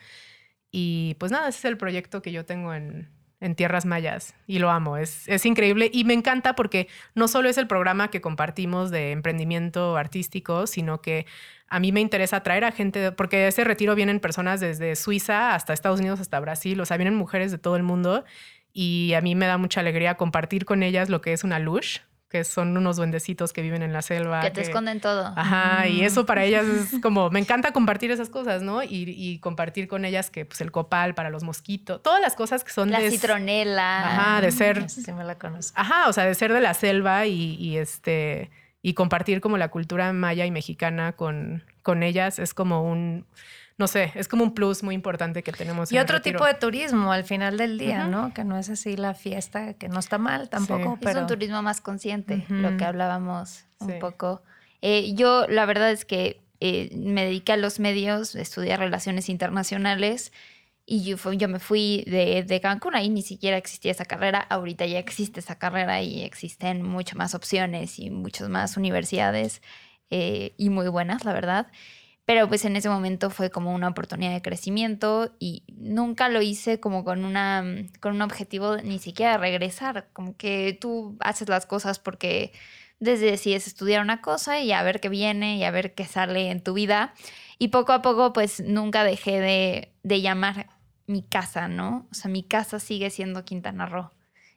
Y pues nada, ese es el proyecto que yo tengo en, en Tierras Mayas y lo amo, es, es, increíble y me encanta porque no solo es el programa que compartimos de emprendimiento artístico, sino que a mí me interesa traer a gente, porque ese retiro vienen personas desde Suiza hasta Estados Unidos, hasta Brasil, o sea, vienen mujeres de todo el mundo y a mí me da mucha alegría compartir con ellas lo que es una lush, que son unos duendecitos que viven en la selva. Que te esconden todo. Ajá, y eso para ellas es como, me encanta compartir esas cosas, ¿no? Y, compartir con ellas que, pues, el copal para los mosquitos, todas las cosas que son la citronela. Ajá, de ser... Sí me la conozco. Ajá, o sea, de ser de la selva y, este... Y compartir como la cultura maya y mexicana con, con ellas es como un no sé, es como un plus muy importante que tenemos. Y otro tipo de turismo al final del día, ¿no? Que no es así la fiesta, que no está mal tampoco. Pero... Es un turismo más consciente, lo que hablábamos un poco. Eh, yo la verdad es que eh, me dediqué a los medios, estudié relaciones internacionales y yo, yo me fui de, de, Cancún, ahí ni siquiera existía esa carrera, ahorita ya existe esa carrera y existen muchas más opciones y muchas más universidades eh, y muy buenas, la verdad. Pero pues en ese momento fue como una oportunidad de crecimiento y nunca lo hice como con, una, con un objetivo ni siquiera de regresar, como que tú haces las cosas porque desde decides estudiar una cosa y a ver qué viene y a ver qué sale en tu vida. Y poco a poco pues nunca dejé de, de llamar mi casa, ¿no? O sea, mi casa sigue siendo Quintana Roo.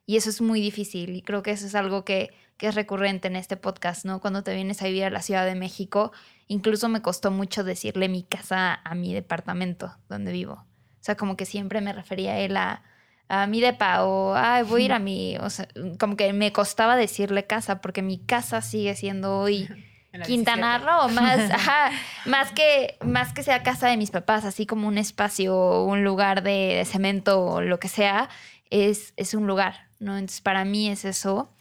Y eso es muy difícil y creo que eso es algo que, que es recurrente en este podcast, ¿no? Cuando te vienes a vivir a la Ciudad de México Incluso me costó mucho decirle mi casa a mi departamento donde vivo. O sea, como que siempre me refería a él a, a mi depa o Ay, voy a ir a mi, o sea, como que me costaba decirle casa porque mi casa sigue siendo hoy Quintana Roo, más, más que más que sea casa de mis papás, así como un espacio, un lugar de, cemento o lo que sea, es, es un lugar, ¿no? Entonces para mí es eso.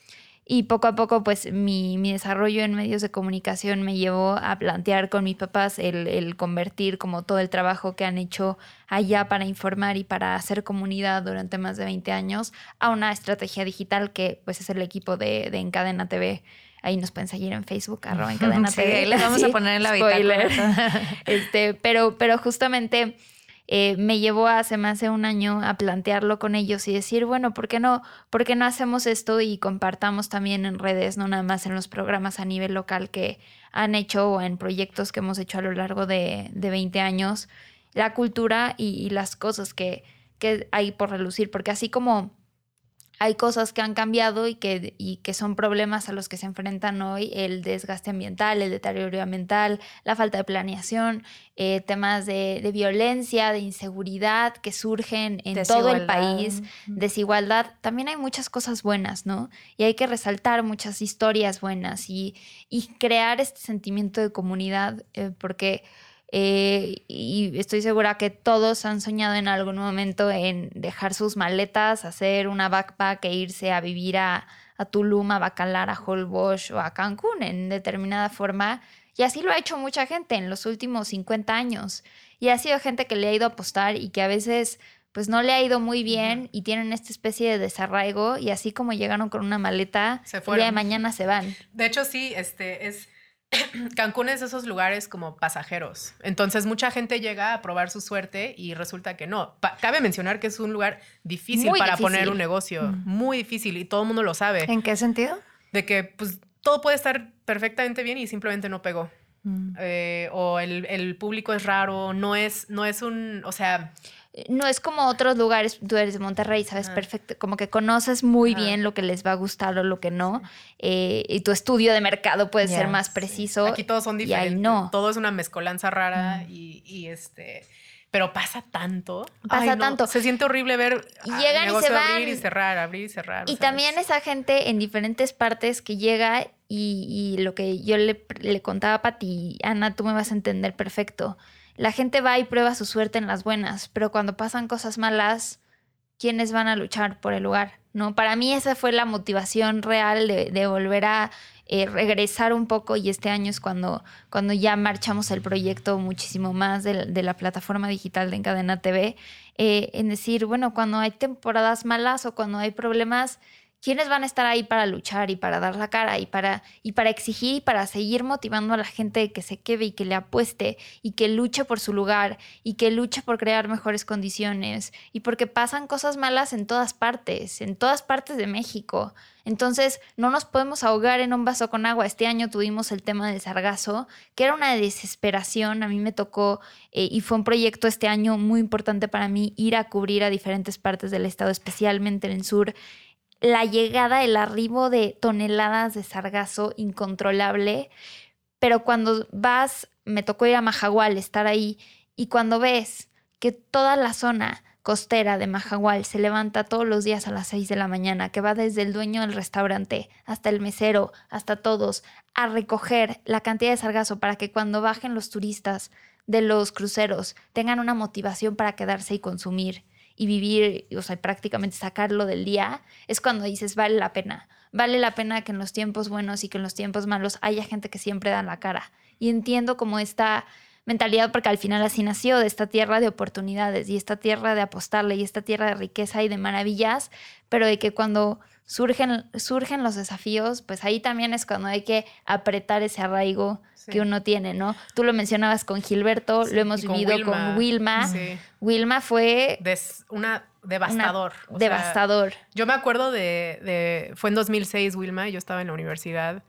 Y poco a poco, pues mi, desarrollo en medios de comunicación me llevó a plantear con mis papás el, convertir como todo el trabajo que han hecho allá para informar y para hacer comunidad durante más de 20 años a una estrategia digital que pues es el equipo de, de Encadena TV. Ahí nos pueden seguir en Facebook, arroba Encadena TV. Les vamos a poner en la Spoiler. este, pero, pero justamente eh, me llevó hace más de un año a plantearlo con ellos y decir, bueno, ¿por qué no, por qué no hacemos esto y compartamos también en redes, no nada más en los programas a nivel local que han hecho o en proyectos que hemos hecho a lo largo de, de 20 años, la cultura y, las cosas que, que hay por relucir, porque así como hay cosas que han cambiado y que, y que son problemas a los que se enfrentan hoy, el desgaste ambiental, el deterioro ambiental, la falta de planeación, eh, temas de, violencia, de inseguridad que surgen en todo el país, desigualdad. También hay muchas cosas buenas, ¿no? Y hay que resaltar muchas historias buenas y, y crear este sentimiento de comunidad, eh, porque eh, y estoy segura que todos han soñado en algún momento en dejar sus maletas, hacer una backpack e irse a vivir a, a Tulum, a Bacalar, a Holbox o a Cancún en determinada forma. Y así lo ha hecho mucha gente en los últimos 50 años. Y ha sido gente que le ha ido a apostar y que a veces pues no le ha ido muy bien y tienen esta especie de desarraigo y así como llegaron con una maleta, el día de mañana se van. De hecho, sí, este es Cancún es de esos lugares como pasajeros. Entonces mucha gente llega a probar su suerte y resulta que no. cabe mencionar que es un lugar difícil para poner un negocio. Mm. Muy difícil y todo el mundo lo sabe. ¿En qué sentido? De que pues todo puede estar perfectamente bien y simplemente no pegó. Mm. Eh, o el, el, público es raro, no es, no es un, o sea no es como otros lugares, tú eres de Monterrey, sabes perfecto, como que conoces muy bien lo que les va a gustar o lo que no, eh, y tu estudio de mercado puede ser más preciso. Aquí todos son diferentes, no. todo es una mezcolanza rara mm. y, este... Pero pasa tanto. Pasa tanto. Se siente horrible ver llegan y se van. abrir y cerrar, abrir y cerrar. Y también esa gente en diferentes partes que llega y, lo que yo le, le contaba a Pati, Ana, tú me vas a entender perfecto. La gente va y prueba su suerte en las buenas, pero cuando pasan cosas malas, ¿quiénes van a luchar por el lugar? ¿No? Para mí esa fue la motivación real de, volver a eh, regresar un poco y este año es cuando, cuando ya marchamos el proyecto muchísimo más de, la plataforma digital de Encadena TV, eh, en decir, bueno, cuando hay temporadas malas o cuando hay problemas, ¿quiénes van a estar ahí para luchar y para dar la cara y para, y para exigir y para seguir motivando a la gente que se quede y que le apueste y que luche por su lugar y que luche por crear mejores condiciones y porque pasan cosas malas en todas partes, en todas partes de México? Entonces, no nos podemos ahogar en un vaso con agua. Este año tuvimos el tema del sargazo, que era una desesperación. A mí me tocó eh, y fue un proyecto este año muy importante para mí ir a cubrir a diferentes partes del estado, especialmente en el sur la llegada, el arribo de toneladas de sargazo incontrolable, pero cuando vas, me tocó ir a Majagual, estar ahí, y cuando ves que toda la zona costera de Majagual se levanta todos los días a las 6 de la mañana, que va desde el dueño del restaurante hasta el mesero, hasta todos, a recoger la cantidad de sargazo para que cuando bajen los turistas de los cruceros tengan una motivación para quedarse y consumir y vivir, o sea, prácticamente sacarlo del día, es cuando dices, vale la pena. Vale la pena que en los tiempos buenos y que en los tiempos malos haya gente que siempre da la cara. Y entiendo como esta mentalidad, porque al final así nació, de esta tierra de oportunidades y esta tierra de apostarle y esta tierra de riqueza y de maravillas, pero de que cuando surgen, surgen los desafíos, pues ahí también es cuando hay que apretar ese arraigo que uno tiene, ¿no? Tú lo mencionabas con Gilberto, lo hemos vivido con Wilma. Wilma fue... una devastador. devastador. yo me acuerdo de, Fue en 2006 Wilma, yo estaba en la universidad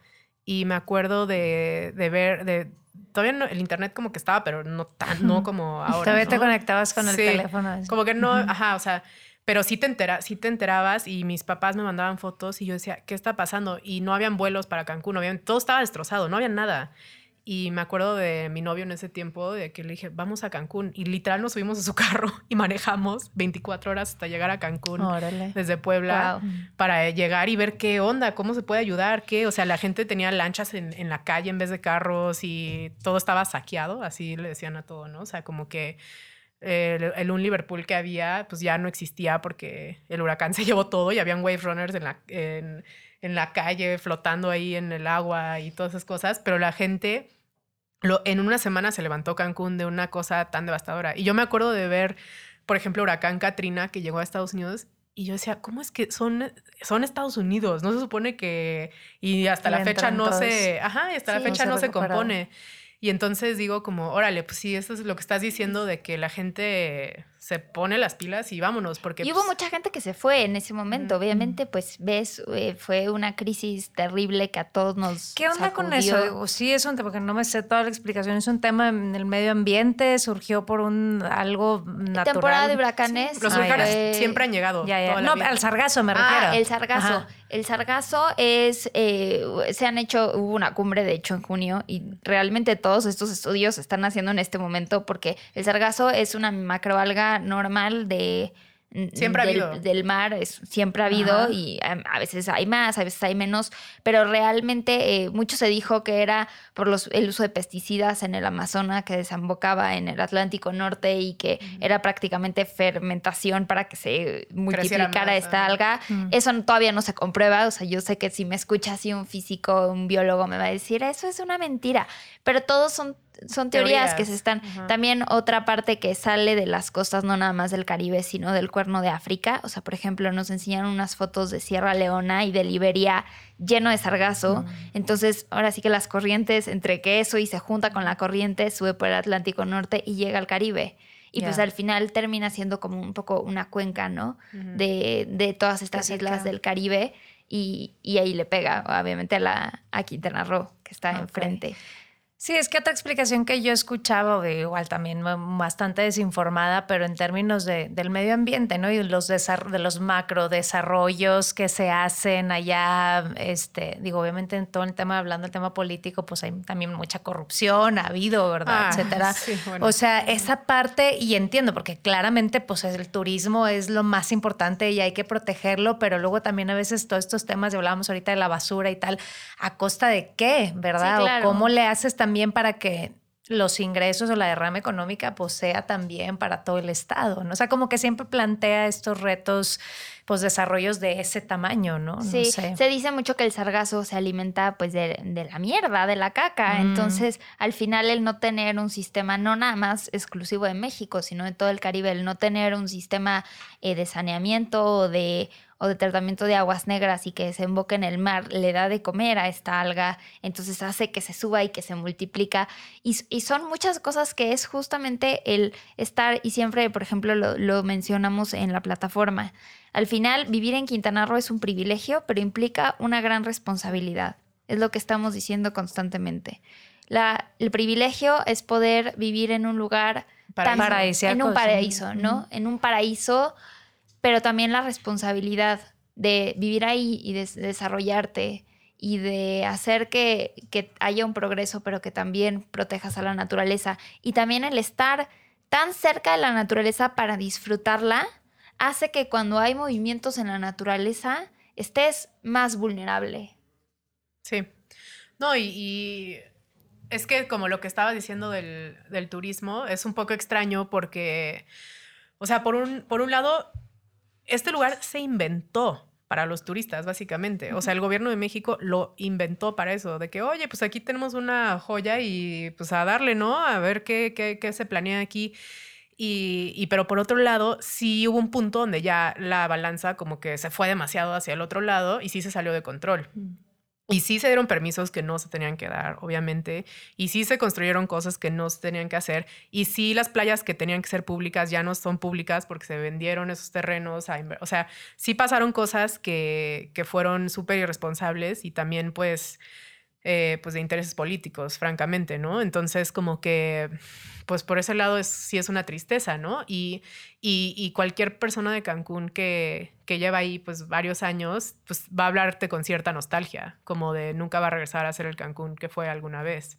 y me acuerdo de, ver... De, todavía el internet como que estaba, pero no tan, no como ahora. Todavía te conectabas con el teléfono. Como que no, ajá, o sea, pero sí te, entera, sí te enterabas y mis papás me mandaban fotos y yo decía, ¿qué está pasando? Y no habían vuelos para Cancún, no todo estaba destrozado, no había nada. Y me acuerdo de mi novio en ese tiempo, de que le dije, vamos a Cancún. Y literal nos subimos a su carro y manejamos 24 horas hasta llegar a Cancún desde Puebla para llegar y ver qué onda, cómo se puede ayudar, qué. O sea, la gente tenía lanchas en, en la calle en vez de carros y todo estaba saqueado, así le decían a todo, ¿no? O sea, como que el, un Liverpool que había, pues ya no existía porque el huracán se llevó todo y habían wave runners en la, en, en la calle flotando ahí en el agua y todas esas cosas, pero la gente en una semana se levantó Cancún de una cosa tan devastadora. Y yo me acuerdo de ver, por ejemplo, Huracán Katrina, que llegó a Estados Unidos, y yo decía, ¿cómo es que son, son Estados Unidos? No se supone que... Y hasta la fecha no se... Ajá, hasta la fecha no se compone. Y entonces digo como, órale, pues sí, eso es lo que estás diciendo de que la gente se pone las pilas y vámonos. Porque, y hubo pues mucha gente que se fue en ese momento. Obviamente, pues ves, eh, fue una crisis terrible que a todos nos. ¿Qué onda con eso? sí, es un tema, porque no me sé toda la explicación. Es un tema en el medio ambiente, surgió por un algo natural. Temporada de huracanes. Los huracanes siempre han llegado. no, al sargazo me ah, refiero. el sargazo. El sargazo es, eh, se han hecho, hubo una cumbre de hecho en junio y realmente todos estos estudios se están haciendo en este momento porque el sargazo es una macroalga normal de Siempre del, ha habido. del mar, es, siempre ha habido y a, veces hay más, a veces hay menos, pero realmente eh, mucho se dijo que era por los, el uso de pesticidas en el Amazonas que desembocaba en el Atlántico Norte y que era prácticamente fermentación para que se multiplicara esta alga. Eso todavía no se comprueba, o sea, yo sé que si me escucha así un físico, un biólogo me va a decir, eso es una mentira, pero todos son son teorías, que se están. También otra parte que sale de las costas, no nada más del Caribe, sino del cuerno de África. O sea, por ejemplo, nos enseñaron unas fotos de Sierra Leona y de Liberia lleno de sargazo. Entonces, ahora sí que las corrientes, entre que eso y se junta con la corriente, sube por el Atlántico Norte y llega al Caribe. Y pues al final termina siendo como un poco una cuenca, ¿no? de, de, todas estas islas del Caribe. Y, y, ahí le pega, obviamente, a, la, a Quintana Roo, que está enfrente. Sí, es que otra explicación que yo escuchaba, igual también bastante desinformada, pero en términos de, del medio ambiente, ¿no? Y los de los macro desarrollos que se hacen allá, este, digo, obviamente en todo el tema, hablando del tema político, pues hay también mucha corrupción, ha habido, ¿verdad? Ah, Etcétera. sí, bueno. O sea, esa parte, y entiendo, porque claramente, pues el turismo es lo más importante y hay que protegerlo, pero luego también a veces todos estos temas, y hablábamos ahorita de la basura y tal, ¿a costa de qué, verdad? Sí, claro. O cómo le haces también también para que los ingresos o la derrama económica pues sea también para todo el Estado, ¿no? O sea, como que siempre plantea estos retos, pues desarrollos de ese tamaño, ¿no? no Sí, sé. se dice mucho que el sargazo se alimenta pues de, de la mierda, de la caca. Mm. Entonces, al final el no tener un sistema no nada más exclusivo de México, sino de todo el Caribe, el no tener un sistema eh, de saneamiento o de o de tratamiento de aguas negras y que desemboque en el mar, le da de comer a esta alga, entonces hace que se suba y que se multiplica. Y, y son muchas cosas que es justamente el estar, y siempre, por ejemplo, lo, lo mencionamos en la plataforma. Al final, vivir en Quintana Roo es un privilegio, pero implica una gran responsabilidad. Es lo que estamos diciendo constantemente. La, el privilegio es poder vivir en un lugar tan- Paradisíaco, en un paraíso, ¿no? En un paraíso, pero también la responsabilidad de vivir ahí y de desarrollarte y de hacer que, que haya un progreso, pero que también protejas a la naturaleza. Y también el estar tan cerca de la naturaleza para disfrutarla hace que cuando hay movimientos en la naturaleza estés más vulnerable. Sí. No, y, es que como lo que estabas diciendo del, del turismo es un poco extraño porque, o sea, por un, por un lado, este lugar se inventó para los turistas, básicamente. O sea, el gobierno de México lo inventó para eso, de que, oye, pues aquí tenemos una joya y pues a darle, ¿no? A ver qué, qué, qué se planea aquí. Y, y, pero por otro lado, sí hubo un punto donde ya la balanza como que se fue demasiado hacia el otro lado y sí se salió de control. Y sí se dieron permisos que no se tenían que dar, obviamente. Y sí se construyeron cosas que no se tenían que hacer. Y sí las playas que tenían que ser públicas ya no son públicas porque se vendieron esos terrenos. A o sea, sí pasaron cosas que, que fueron súper irresponsables y también pues, eh, pues de intereses políticos, francamente, ¿no? Entonces como que pues por ese lado es, sí es una tristeza, ¿no? Y, y, y cualquier persona de Cancún que, que lleva ahí pues varios años, pues va a hablarte con cierta nostalgia, como de nunca va a regresar a ser el Cancún que fue alguna vez.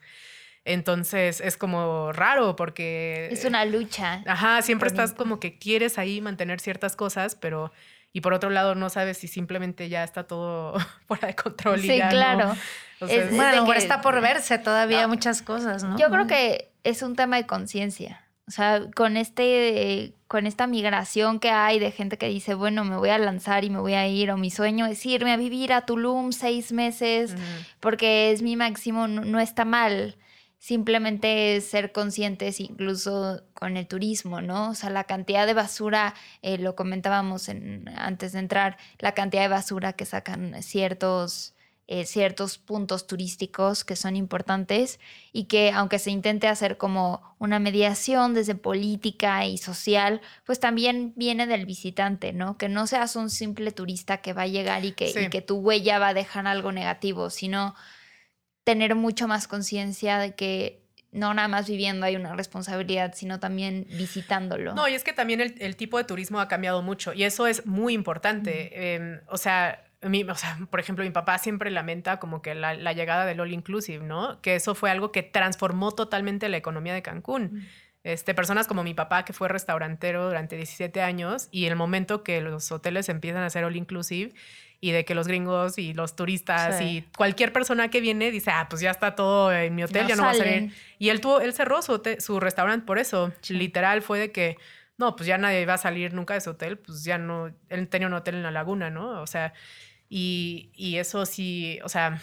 Entonces es como raro porque... Es una lucha. Ajá, siempre estás como que quieres ahí mantener ciertas cosas, pero... Y por otro lado no sabes si simplemente ya está todo fuera de control. y Sí, ya no. claro. O sea, Es- es- de Bueno, que- está por verse todavía No. muchas cosas, ¿no? Yo creo que es un tema de conciencia. O sea, con este, con esta migración que hay de gente que dice, bueno, me voy a lanzar y me voy a ir, o mi sueño es irme a vivir a Tulum seis meses, porque es mi máximo, no, no está mal. Simplemente es ser conscientes, incluso con el turismo, ¿no? O sea, la cantidad de basura, eh, lo comentábamos en- antes de entrar, la cantidad de basura que sacan ciertos, eh, ciertos puntos turísticos que son importantes y que aunque se intente hacer como una mediación desde política y social, pues también viene del visitante, ¿no? Que no seas un simple turista que va a llegar y que, Sí. y que tu huella va a dejar algo negativo, sino tener mucho más conciencia de que no nada más viviendo hay una responsabilidad, sino también visitándolo. No, y es que también el, el tipo de turismo ha cambiado mucho y eso es muy importante. Eh, o, sea, mi- o sea, por ejemplo, mi papá siempre lamenta como que la, la llegada del All Inclusive, ¿no? Que eso fue algo que transformó totalmente la economía de Cancún. Este, personas como mi papá, que fue restaurantero durante 17 años, y el momento que los hoteles empiezan a ser all inclusive y de que los gringos y los turistas Sí. y cualquier persona que viene dice, ah, pues ya está todo en mi hotel, No ya no va a salen. salir. Y él, tuvo, él cerró su, hotel- su restaurante por eso. Literal fue de que, no, pues ya nadie va a salir nunca de ese hotel, pues ya no, él tenía un hotel en la laguna, ¿no? O sea, y, y eso sí, o sea,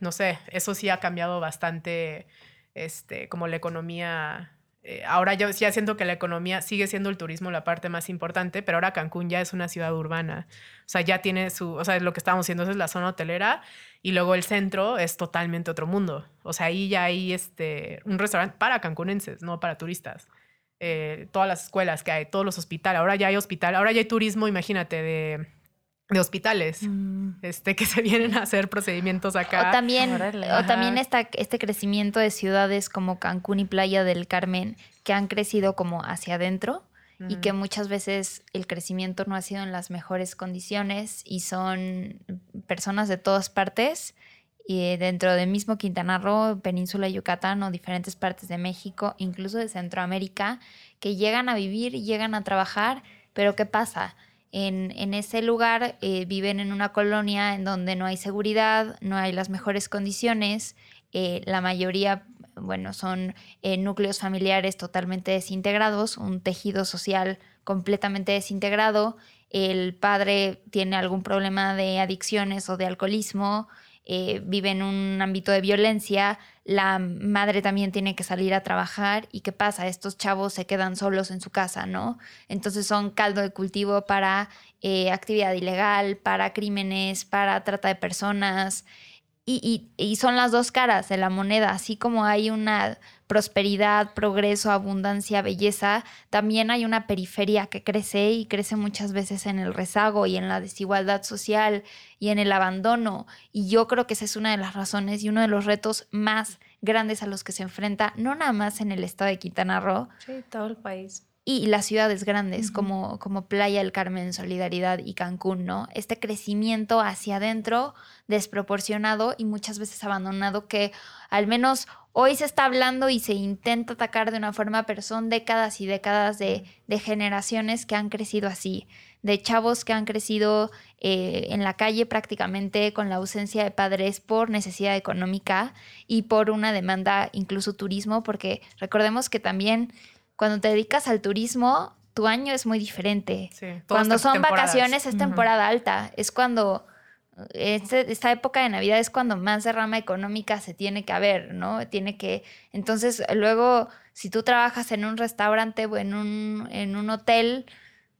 no sé, eso sí ha cambiado bastante, este, como la economía. Eh, ahora yo ya siento que la economía sigue siendo el turismo la parte más importante, pero ahora Cancún ya es una ciudad urbana. O sea, ya tiene su, o sea, lo que estábamos haciendo es la zona hotelera y luego el centro es totalmente otro mundo. O sea, ahí ya hay este, un restaurante para cancunenses, no para turistas. Eh, todas las escuelas que hay, todos los hospitales, ahora ya hay hospital, ahora ya hay turismo, imagínate, de de hospitales Mm. este, que se vienen a hacer procedimientos acá. O también, o también está este crecimiento de ciudades como Cancún y Playa del Carmen que han crecido como hacia adentro y que muchas veces el crecimiento no ha sido en las mejores condiciones y son personas de todas partes y eh, dentro del mismo Quintana Roo, Península de Yucatán o diferentes partes de México, incluso de Centroamérica, que llegan a vivir y llegan a trabajar, pero ¿qué pasa? En, ese lugar eh, viven en una colonia en donde no hay seguridad, no hay las mejores condiciones, eh, la mayoría, bueno, son eh, núcleos familiares totalmente desintegrados, un tejido social completamente desintegrado, el padre tiene algún problema de adicciones o de alcoholismo, eh, vive en un ámbito de violencia, la madre también tiene que salir a trabajar y ¿qué pasa? Estos chavos se quedan solos en su casa, ¿no? Entonces son caldo de cultivo para eh, actividad ilegal, para crímenes, para trata de personas. Y, y- y son las dos caras de la moneda, así como hay una prosperidad, progreso, abundancia, belleza, también hay una periferia que crece y crece muchas veces en el rezago y en la desigualdad social y en el abandono. Y yo creo que esa es una de las razones y uno de los retos más grandes a los que se enfrenta, no nada más en el estado de Quintana Roo, Sí, todo el país. Y las ciudades grandes como, como Playa del Carmen, Solidaridad y Cancún, ¿no? Este crecimiento hacia adentro desproporcionado y muchas veces abandonado que al menos hoy se está hablando y se intenta atacar de una forma, pero son décadas y décadas de, de generaciones que han crecido así, de chavos que han crecido eh, en la calle prácticamente con la ausencia de padres por necesidad económica y por una demanda incluso turismo, porque recordemos que también cuando te dedicas al turismo, tu año es muy diferente. Sí, Cuando son temporadas. vacaciones es temporada alta, es cuando este- esta época de Navidad es cuando más derrama económica se tiene que haber, ¿no? Tiene que entonces luego si tú trabajas en un restaurante o en un en un hotel,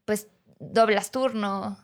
pues doblas turno,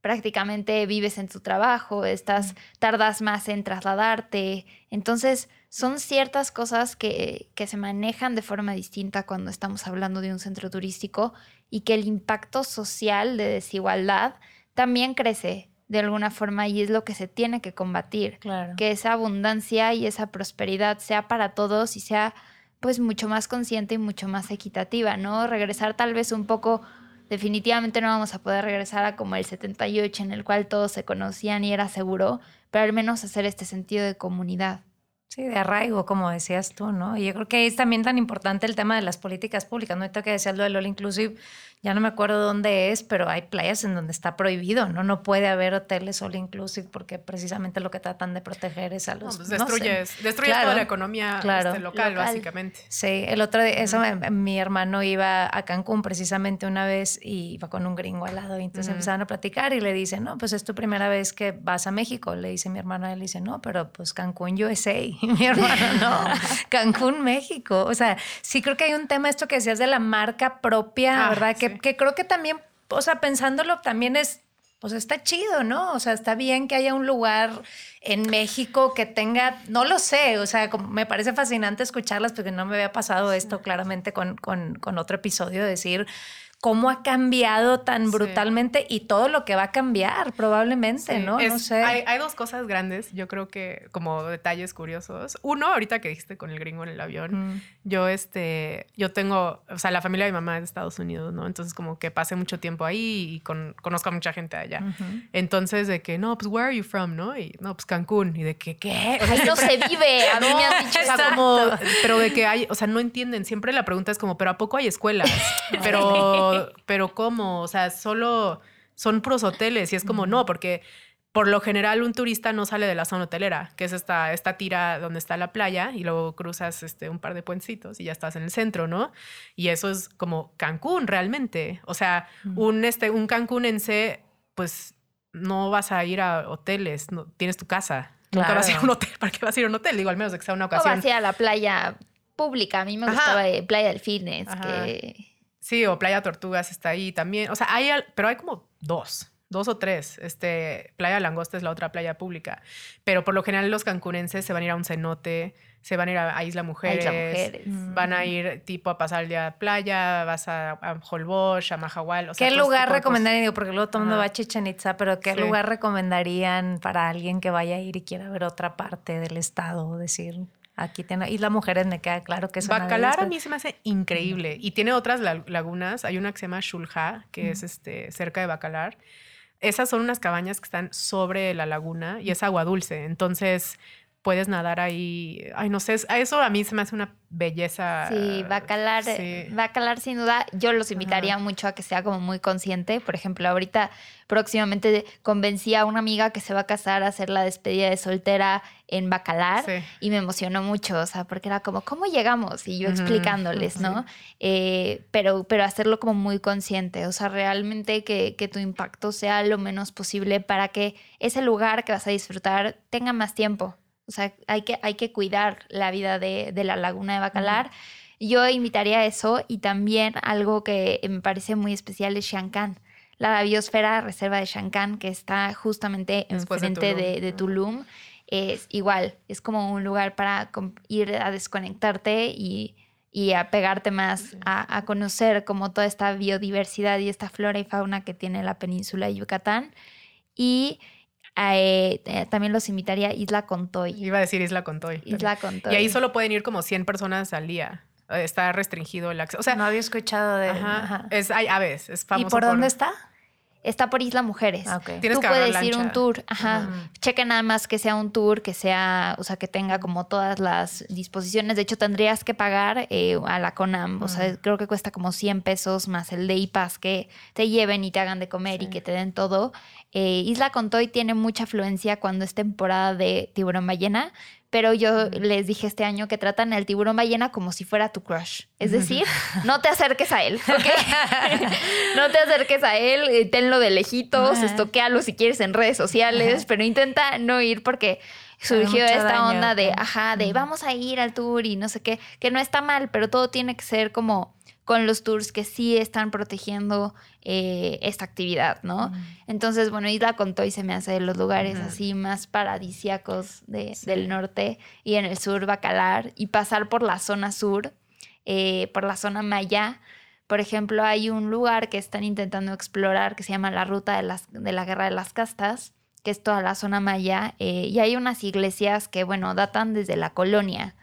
prácticamente vives en tu trabajo, estás tardas más en trasladarte. Entonces, son ciertas cosas que, que se manejan de forma distinta cuando estamos hablando de un centro turístico y que el impacto social de desigualdad también crece de alguna forma y es lo que se tiene que combatir. Claro. Que esa abundancia y esa prosperidad sea para todos y sea pues mucho más consciente y mucho más equitativa, ¿no? Regresar tal vez un poco, definitivamente no vamos a poder regresar a como el 78 en el cual todos se conocían y era seguro, pero al menos hacer este sentido de comunidad. Sí, de arraigo, como decías tú, ¿no? Y yo creo que es también tan importante el tema de las políticas públicas. No ahorita que decías lo del All Inclusive, ya no me acuerdo dónde es, pero hay playas en donde está prohibido, ¿no? No puede haber hoteles All Inclusive porque precisamente lo que tratan de proteger es a No, los... pues no sé. destruyes, destruyes Claro, toda la economía claro. este, local, Local. básicamente. Sí, el otro día, eso, me- mi hermano iba a Cancún precisamente una vez y iba con un gringo al lado y entonces empezaron a platicar y le dice, no, pues es tu primera vez que vas a México. Le dice mi hermano, él dice, no, pero pues Cancún, USA. Y mi hermano, no, Cancún, México. O sea, sí creo que hay un tema, esto que decías de la marca propia, Ah, ¿verdad? Que, que creo que también, o sea, pensándolo también es pues está chido, ¿no? O sea, está bien que haya un lugar en México que tenga, no lo sé, o sea, me parece fascinante escucharlas porque no me había pasado esto claramente con, con, con otro episodio, de decir cómo ha cambiado tan Sí. brutalmente y todo lo que va a cambiar probablemente, Sí, ¿no? sé. Hay, hay dos cosas grandes, yo creo que como detalles curiosos. Uno, ahorita que dijiste con el gringo en el avión, Mm, yo este, yo tengo, o sea, la familia de mi mamá es de Estados Unidos, ¿no? Entonces como que pasé mucho tiempo ahí y con- conozco a mucha gente allá. Entonces de que, no, pues, where are you from, no? Y no, pues Cancún. Y de que, ¿qué? O sea, Ahí no se vive, a mí me han dicho o sea, como, pero de que hay, o sea, no entienden. Siempre la pregunta es como, ¿pero a poco hay escuelas? pero, pero ¿cómo? O sea, solo son puros hoteles y es como, no, porque por lo general un turista no sale de la zona hotelera, que es esta, esta tira donde está la playa y luego cruzas este, un par de puentecitos y ya estás en el centro, ¿no? Y eso es como Cancún realmente. O sea, un, este, un cancúnense, pues no vas a ir a hoteles, no, tienes tu casa. Nunca vas a ir a un hotel. ¿Para qué vas a ir a un hotel? Digo, al menos de que sea una O ocasión. vas a ir a la playa pública. A mí me Ajá. gustaba eh, Playa Delfines, Ajá. que Sí, o Playa Tortugas está ahí también. O sea, hay, pero hay como dos. dos o tres. Este, Playa Langosta es la otra playa pública. Pero por lo general los cancunenses se van a ir a un cenote, se van a ir a, Isla Mujeres, Isla Mujeres. van a ir tipo a pasar el día a playa, vas a, a Holbox, a Mahahual. O sea, ¿Qué lugar recomendarían? Digo, porque luego todo el mundo va a Chichen Itza, pero ¿qué Sí. lugar recomendarían para alguien que vaya a ir y quiera ver otra parte del estado? Decir, aquí tiene Isla Mujeres, me queda claro que es una de Bacalar a mí se me hace increíble. Y tiene otras la- lagunas. Hay una que se llama Shulja, que es este, cerca de Bacalar. Esas son unas cabañas que están sobre la laguna y es agua dulce. Entonces puedes nadar ahí. Ay, no sé. Eso a mí se me hace una belleza. Sí, Bacalar, Sí. Bacalar sin duda, yo los invitaría mucho a que sea como muy consciente. Por ejemplo, ahorita próximamente convencí a una amiga que se va a casar a hacer la despedida de soltera en Bacalar Sí. y me emocionó mucho, o sea, porque era como, ¿cómo llegamos? Y yo explicándoles, ¿no? Eh, pero, pero hacerlo como muy consciente, o sea, realmente que, que tu impacto sea lo menos posible para que ese lugar que vas a disfrutar tenga más tiempo. O sea, hay que, hay que cuidar la vida de, de la laguna de Bacalar. Yo invitaría a eso y también algo que me parece muy especial es Shankan. La biosfera reserva de Shankan, que está justamente Después de enfrente Tulum. de, de Tulum, es igual, es como un lugar para ir a desconectarte y, y a pegarte más, a, a conocer como toda esta biodiversidad y esta flora y fauna que tiene la península de Yucatán. Y eh, eh, también los invitaría a Isla Contoy. Iba a decir Isla Contoy. Isla Contoy. Y ahí solo pueden ir como 100 personas al día. Está restringido el acceso. O sea, no había escuchado de... ajá, ajá. es hay aves, es ¿Y famoso por dónde está? Está por Isla Mujeres. Ah, Tú que puedes ir un tour, ajá. Nada más que sea un tour, que sea, o sea, que tenga como todas las disposiciones. De hecho, tendrías que pagar eh, a la CONAM. O sea, creo que cuesta como 100 pesos más el Day Pass que te lleven y te hagan de comer y que te den todo. Eh, Isla Contoy tiene mucha afluencia cuando es temporada de tiburón ballena. Pero yo les dije este año que tratan al tiburón ballena como si fuera tu crush. Es decir, no te acerques a él, ¿ok? no te acerques a él, eh, tenlo de lejitos, Ajá. estoquealo si quieres en redes sociales, pero intenta no ir porque surgió esta daño, onda de, ajá, de vamos a ir al tour y no sé qué, que no está mal, pero todo tiene que ser como con los tours que sí están protegiendo eh, esta actividad, ¿no? Entonces, bueno, Isla Contoy se me hace de los lugares así más de- Sí. del norte y en el sur Bacalar y pasar por la zona sur, eh, por la zona Maya. Por ejemplo, hay un lugar que están intentando explorar que se llama la Ruta de, las, de la Guerra de las Castas, que es toda la zona Maya, eh, y hay unas iglesias que, bueno, datan desde la colonia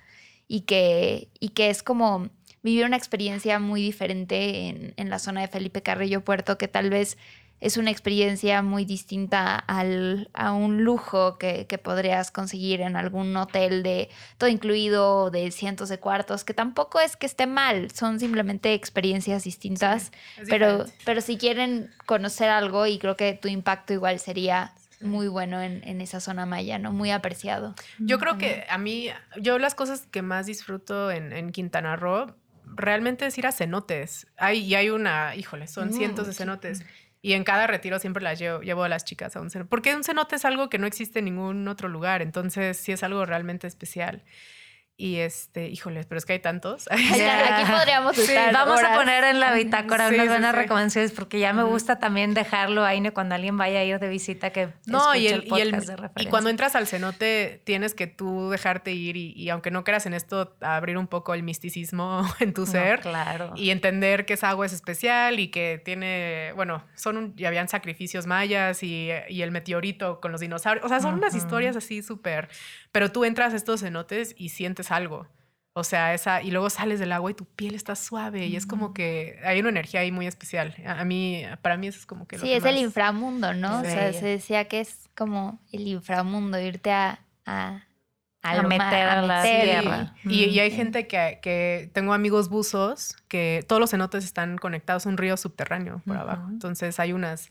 y que, y que es como vivir una experiencia muy diferente en, en la zona de Felipe Carrillo Puerto, que tal vez es una experiencia muy distinta al, a un lujo que, que podrías conseguir en algún hotel de todo incluido, de cientos de cuartos, que tampoco es que esté mal, son simplemente experiencias distintas, pero, pero si quieren conocer algo y creo que tu impacto igual sería muy bueno en, en esa zona maya, ¿no? Muy apreciado. Yo creo que a mí, yo las cosas que más disfruto en, en Quintana Roo realmente es ir a cenotes. Hay, y hay una, híjole, son Mm, cientos de sí. cenotes. Y en cada retiro siempre las llevo, llevo a las chicas a un cenote. Porque un cenote es algo que no existe en ningún otro lugar. Entonces sí es algo realmente especial. Y este, híjoles, pero es que hay tantos. Ya. Aquí podríamos Sí, estar. vamos a poner en la bitácora Sí, unas sí, buenas recomendaciones porque ya me gusta también dejarlo ahí cuando alguien vaya a ir de visita que No, y, el, y, el- podcast de y referencia. cuando entras al cenote tienes que tú dejarte ir y, y aunque no creas en esto, abrir un poco el misticismo en tu No, ser claro. y entender que esa agua es especial y que tiene, bueno, son un- y habían sacrificios mayas y, y el meteorito con los dinosaurios, o sea, son unas historias así súper, pero tú entras a estos cenotes y sientes algo. O sea, esa, y luego sales del agua y tu piel está suave y es como que hay una energía ahí muy especial. A, a mí, para mí eso es como que lo Sí, que es el inframundo, ¿no? O sea, se decía que es como el inframundo, irte a, a, A meter a la meter y- tierra. Y, y hay gente que, que tengo amigos buzos que todos los cenotes están conectados a un río subterráneo por abajo. Entonces hay unas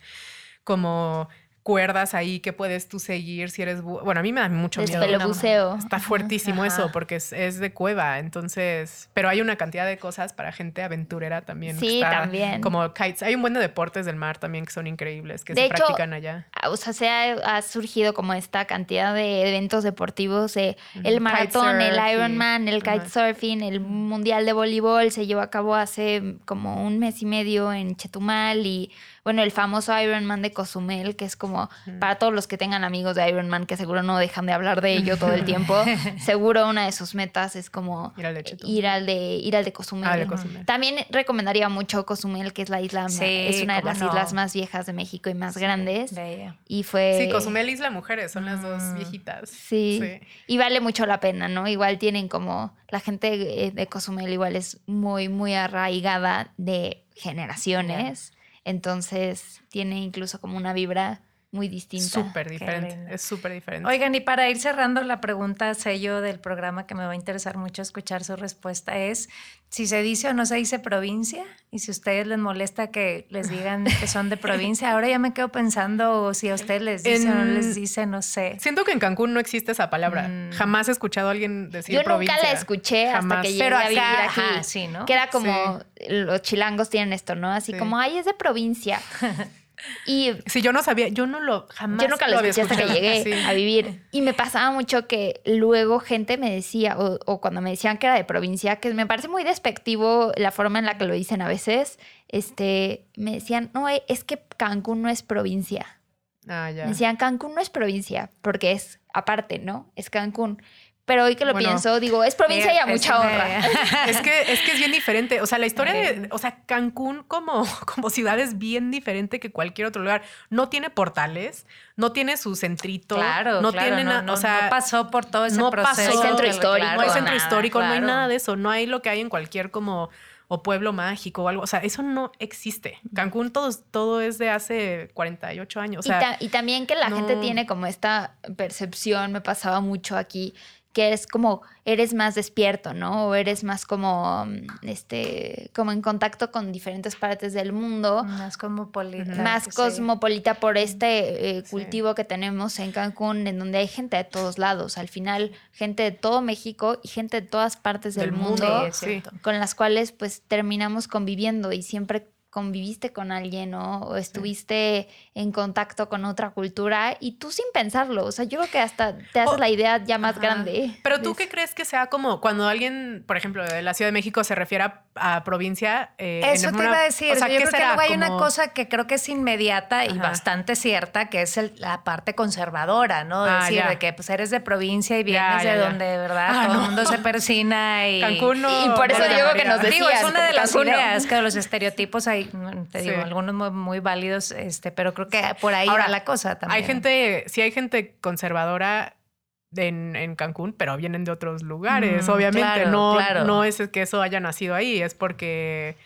como cuerdas ahí que puedes tú seguir si eres... Bueno, a mí me da mucho miedo. buceo. Está fuertísimo eso porque es, es, de cueva, entonces... Pero hay una cantidad de cosas para gente aventurera también. Sí, también. Como kites. Hay un buen de deportes del mar también que son increíbles, que se practican allá. O sea, se ha, surgido como esta cantidad de eventos deportivos, el maratón, el Ironman, el kitesurfing, el mundial de voleibol se llevó a cabo hace como un mes y medio en Chetumal y bueno, el famoso Iron Man de Cozumel, que es como para todos los que tengan amigos de Iron Man, que seguro no dejan de hablar de ello todo el tiempo, seguro una de sus metas es como ir al de, ir al de, ir al de Cozumel. Ah, También recomendaría mucho Cozumel, que es la isla, es una de las islas más viejas de México y más grandes. Y fue... Sí, Cozumel Isla Mujeres, son las dos mm. viejitas. Sí. sí. Y vale mucho la pena, ¿no? Igual tienen como, la gente de Cozumel igual es muy, muy arraigada de generaciones. Entonces tiene incluso como una vibra muy distinta. Súper diferente, es súper diferente. Oigan, y para ir cerrando la pregunta sello del programa que me va a interesar mucho escuchar su respuesta es si se dice o no se dice provincia y si a ustedes les molesta que les digan que son de provincia. Ahora ya me quedo pensando si a ustedes les dice o no les dice, no sé. Siento que en Cancún no existe esa palabra. Mm. Jamás he escuchado a alguien decir provincia. Yo nunca la escuché hasta que llegué a vivir aquí. sí, ¿no? Que era como los chilangos tienen esto, ¿no? Así como, ay, es de provincia. Y si yo no sabía, yo no lo jamás. Yo nunca lo, escuché hasta que llegué a vivir. Y me pasaba mucho que luego gente me decía, o, cuando me decían que era de provincia, que me parece muy despectivo la forma en la que lo dicen a veces, este, me decían, no, es que Cancún no es provincia. Ah, ya. Me decían, Cancún no es provincia, porque es aparte, ¿no? Es Cancún. Pero hoy que lo pienso, digo, es provincia y a mucha honra. Es que, es que es bien diferente. O sea, la historia de, o sea, Cancún como, como ciudad es bien diferente que cualquier otro lugar. No tiene portales, no tiene su centrito. Claro, no tiene nada. o sea, no pasó por todo ese proceso. No hay centro histórico. no hay centro histórico, no hay nada de eso. No hay lo que hay en cualquier como o pueblo mágico o algo. O sea, eso no existe. Cancún todo, todo es de hace 48 años. y, también que la gente tiene como esta percepción, me pasaba mucho aquí, que es como eres más despierto, ¿no? O eres más como, mm, este, como en contacto con diferentes partes del mundo. Más cosmopolita. Más cosmopolita por este eh, cultivo que tenemos en Cancún, en donde hay gente de todos lados. Al final, gente de todo México y gente de todas partes del, mundo, con las cuales pues terminamos conviviendo y siempre conviviste con alguien o estuviste en contacto con otra cultura y tú sin pensarlo, o sea, yo creo que hasta te haces la idea ya más grande. Pero tú qué crees que sea como cuando alguien, por ejemplo, de la Ciudad de México se refiere a, provincia? Eh, Eso te iba a decir, o sea, yo creo que luego hay una cosa que creo que es inmediata y bastante cierta, que es la parte conservadora, ¿no? Ah, decir, de que pues eres de provincia y vienes de donde, de ¿verdad? Ah, todo el mundo se persina y... Cancún y, por eso digo que nos decías. Digo, es una de las ideas que los estereotipos hay te digo, algunos muy, válidos, este, pero creo que por ahí va la cosa también. Hay gente, sí hay gente conservadora en, en Cancún, pero vienen de otros lugares, mm, obviamente. no, no es que eso haya nacido ahí, es porque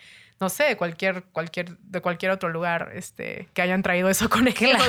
no sé, cualquier, cualquier, de cualquier otro lugar este, que hayan traído eso con ellos.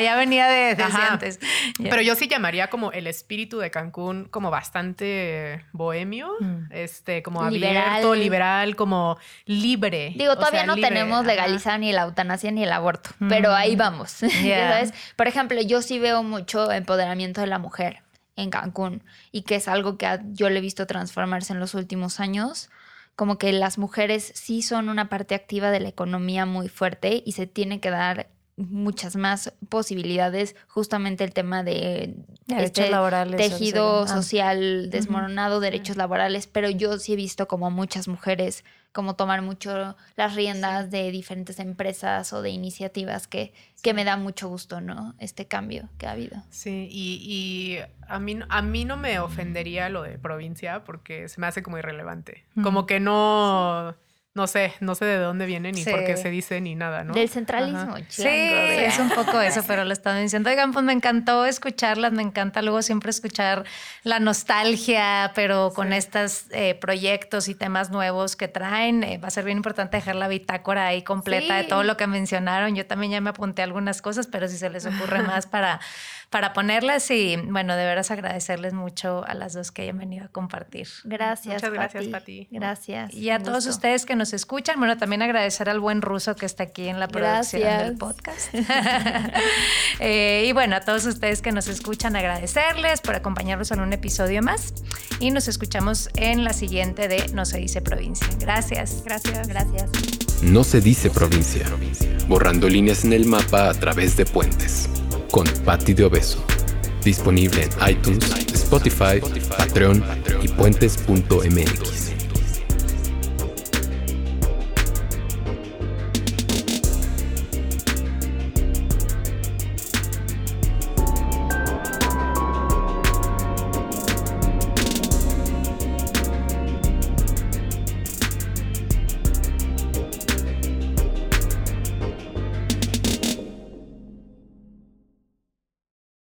ya, venía de, antes. Pero yo sí llamaría como el espíritu de Cancún como bastante bohemio, mm. este, como abierto, liberal, como libre. Digo, todavía no tenemos legalizada ni la eutanasia ni el aborto, pero ahí mm. vamos. Por ejemplo, yo sí veo mucho empoderamiento de la mujer en Cancún y que es algo que yo le he visto transformarse en los últimos años como que las mujeres sí son una parte activa de la economía muy fuerte y se tiene que dar muchas más posibilidades, justamente el tema de este tejido social desmoronado, derechos laborales, pero yo sí he visto como muchas mujeres como tomar mucho las riendas de diferentes empresas o de iniciativas que, que me da mucho gusto, ¿no? Este cambio que ha habido. Sí, y, y, a, mí, a mí no me ofendería lo de provincia porque se me hace como irrelevante. Como que no no sé, no sé de dónde viene ni por qué se dice ni nada, ¿no? Del centralismo. Sí, es un poco eso, pero lo estaba diciendo. Oigan, pues me encantó escucharlas, me encanta luego siempre escuchar la nostalgia, pero con estos eh, proyectos y temas nuevos que traen. Eh, va a ser bien importante dejar la bitácora ahí completa de todo lo que mencionaron. Yo también ya me apunté algunas cosas, pero si se les ocurre más para, para ponerlas y bueno, de veras agradecerles mucho a las dos que hayan venido a compartir. Gracias. Muchas gracias, Pati. Gracias. Y a todos ustedes que nos escuchan, bueno, también agradecer al buen ruso que está aquí en la producción del podcast. Eh, y bueno, a todos ustedes que nos escuchan, agradecerles por acompañarnos en un episodio más y nos escuchamos en la siguiente de No se dice provincia. Gracias. Gracias. Gracias. No se dice provincia. Borrando líneas en el mapa a través de puentes. Con Patti de Obeso. Disponible en iTunes, Spotify, Patreon y puentes.mx.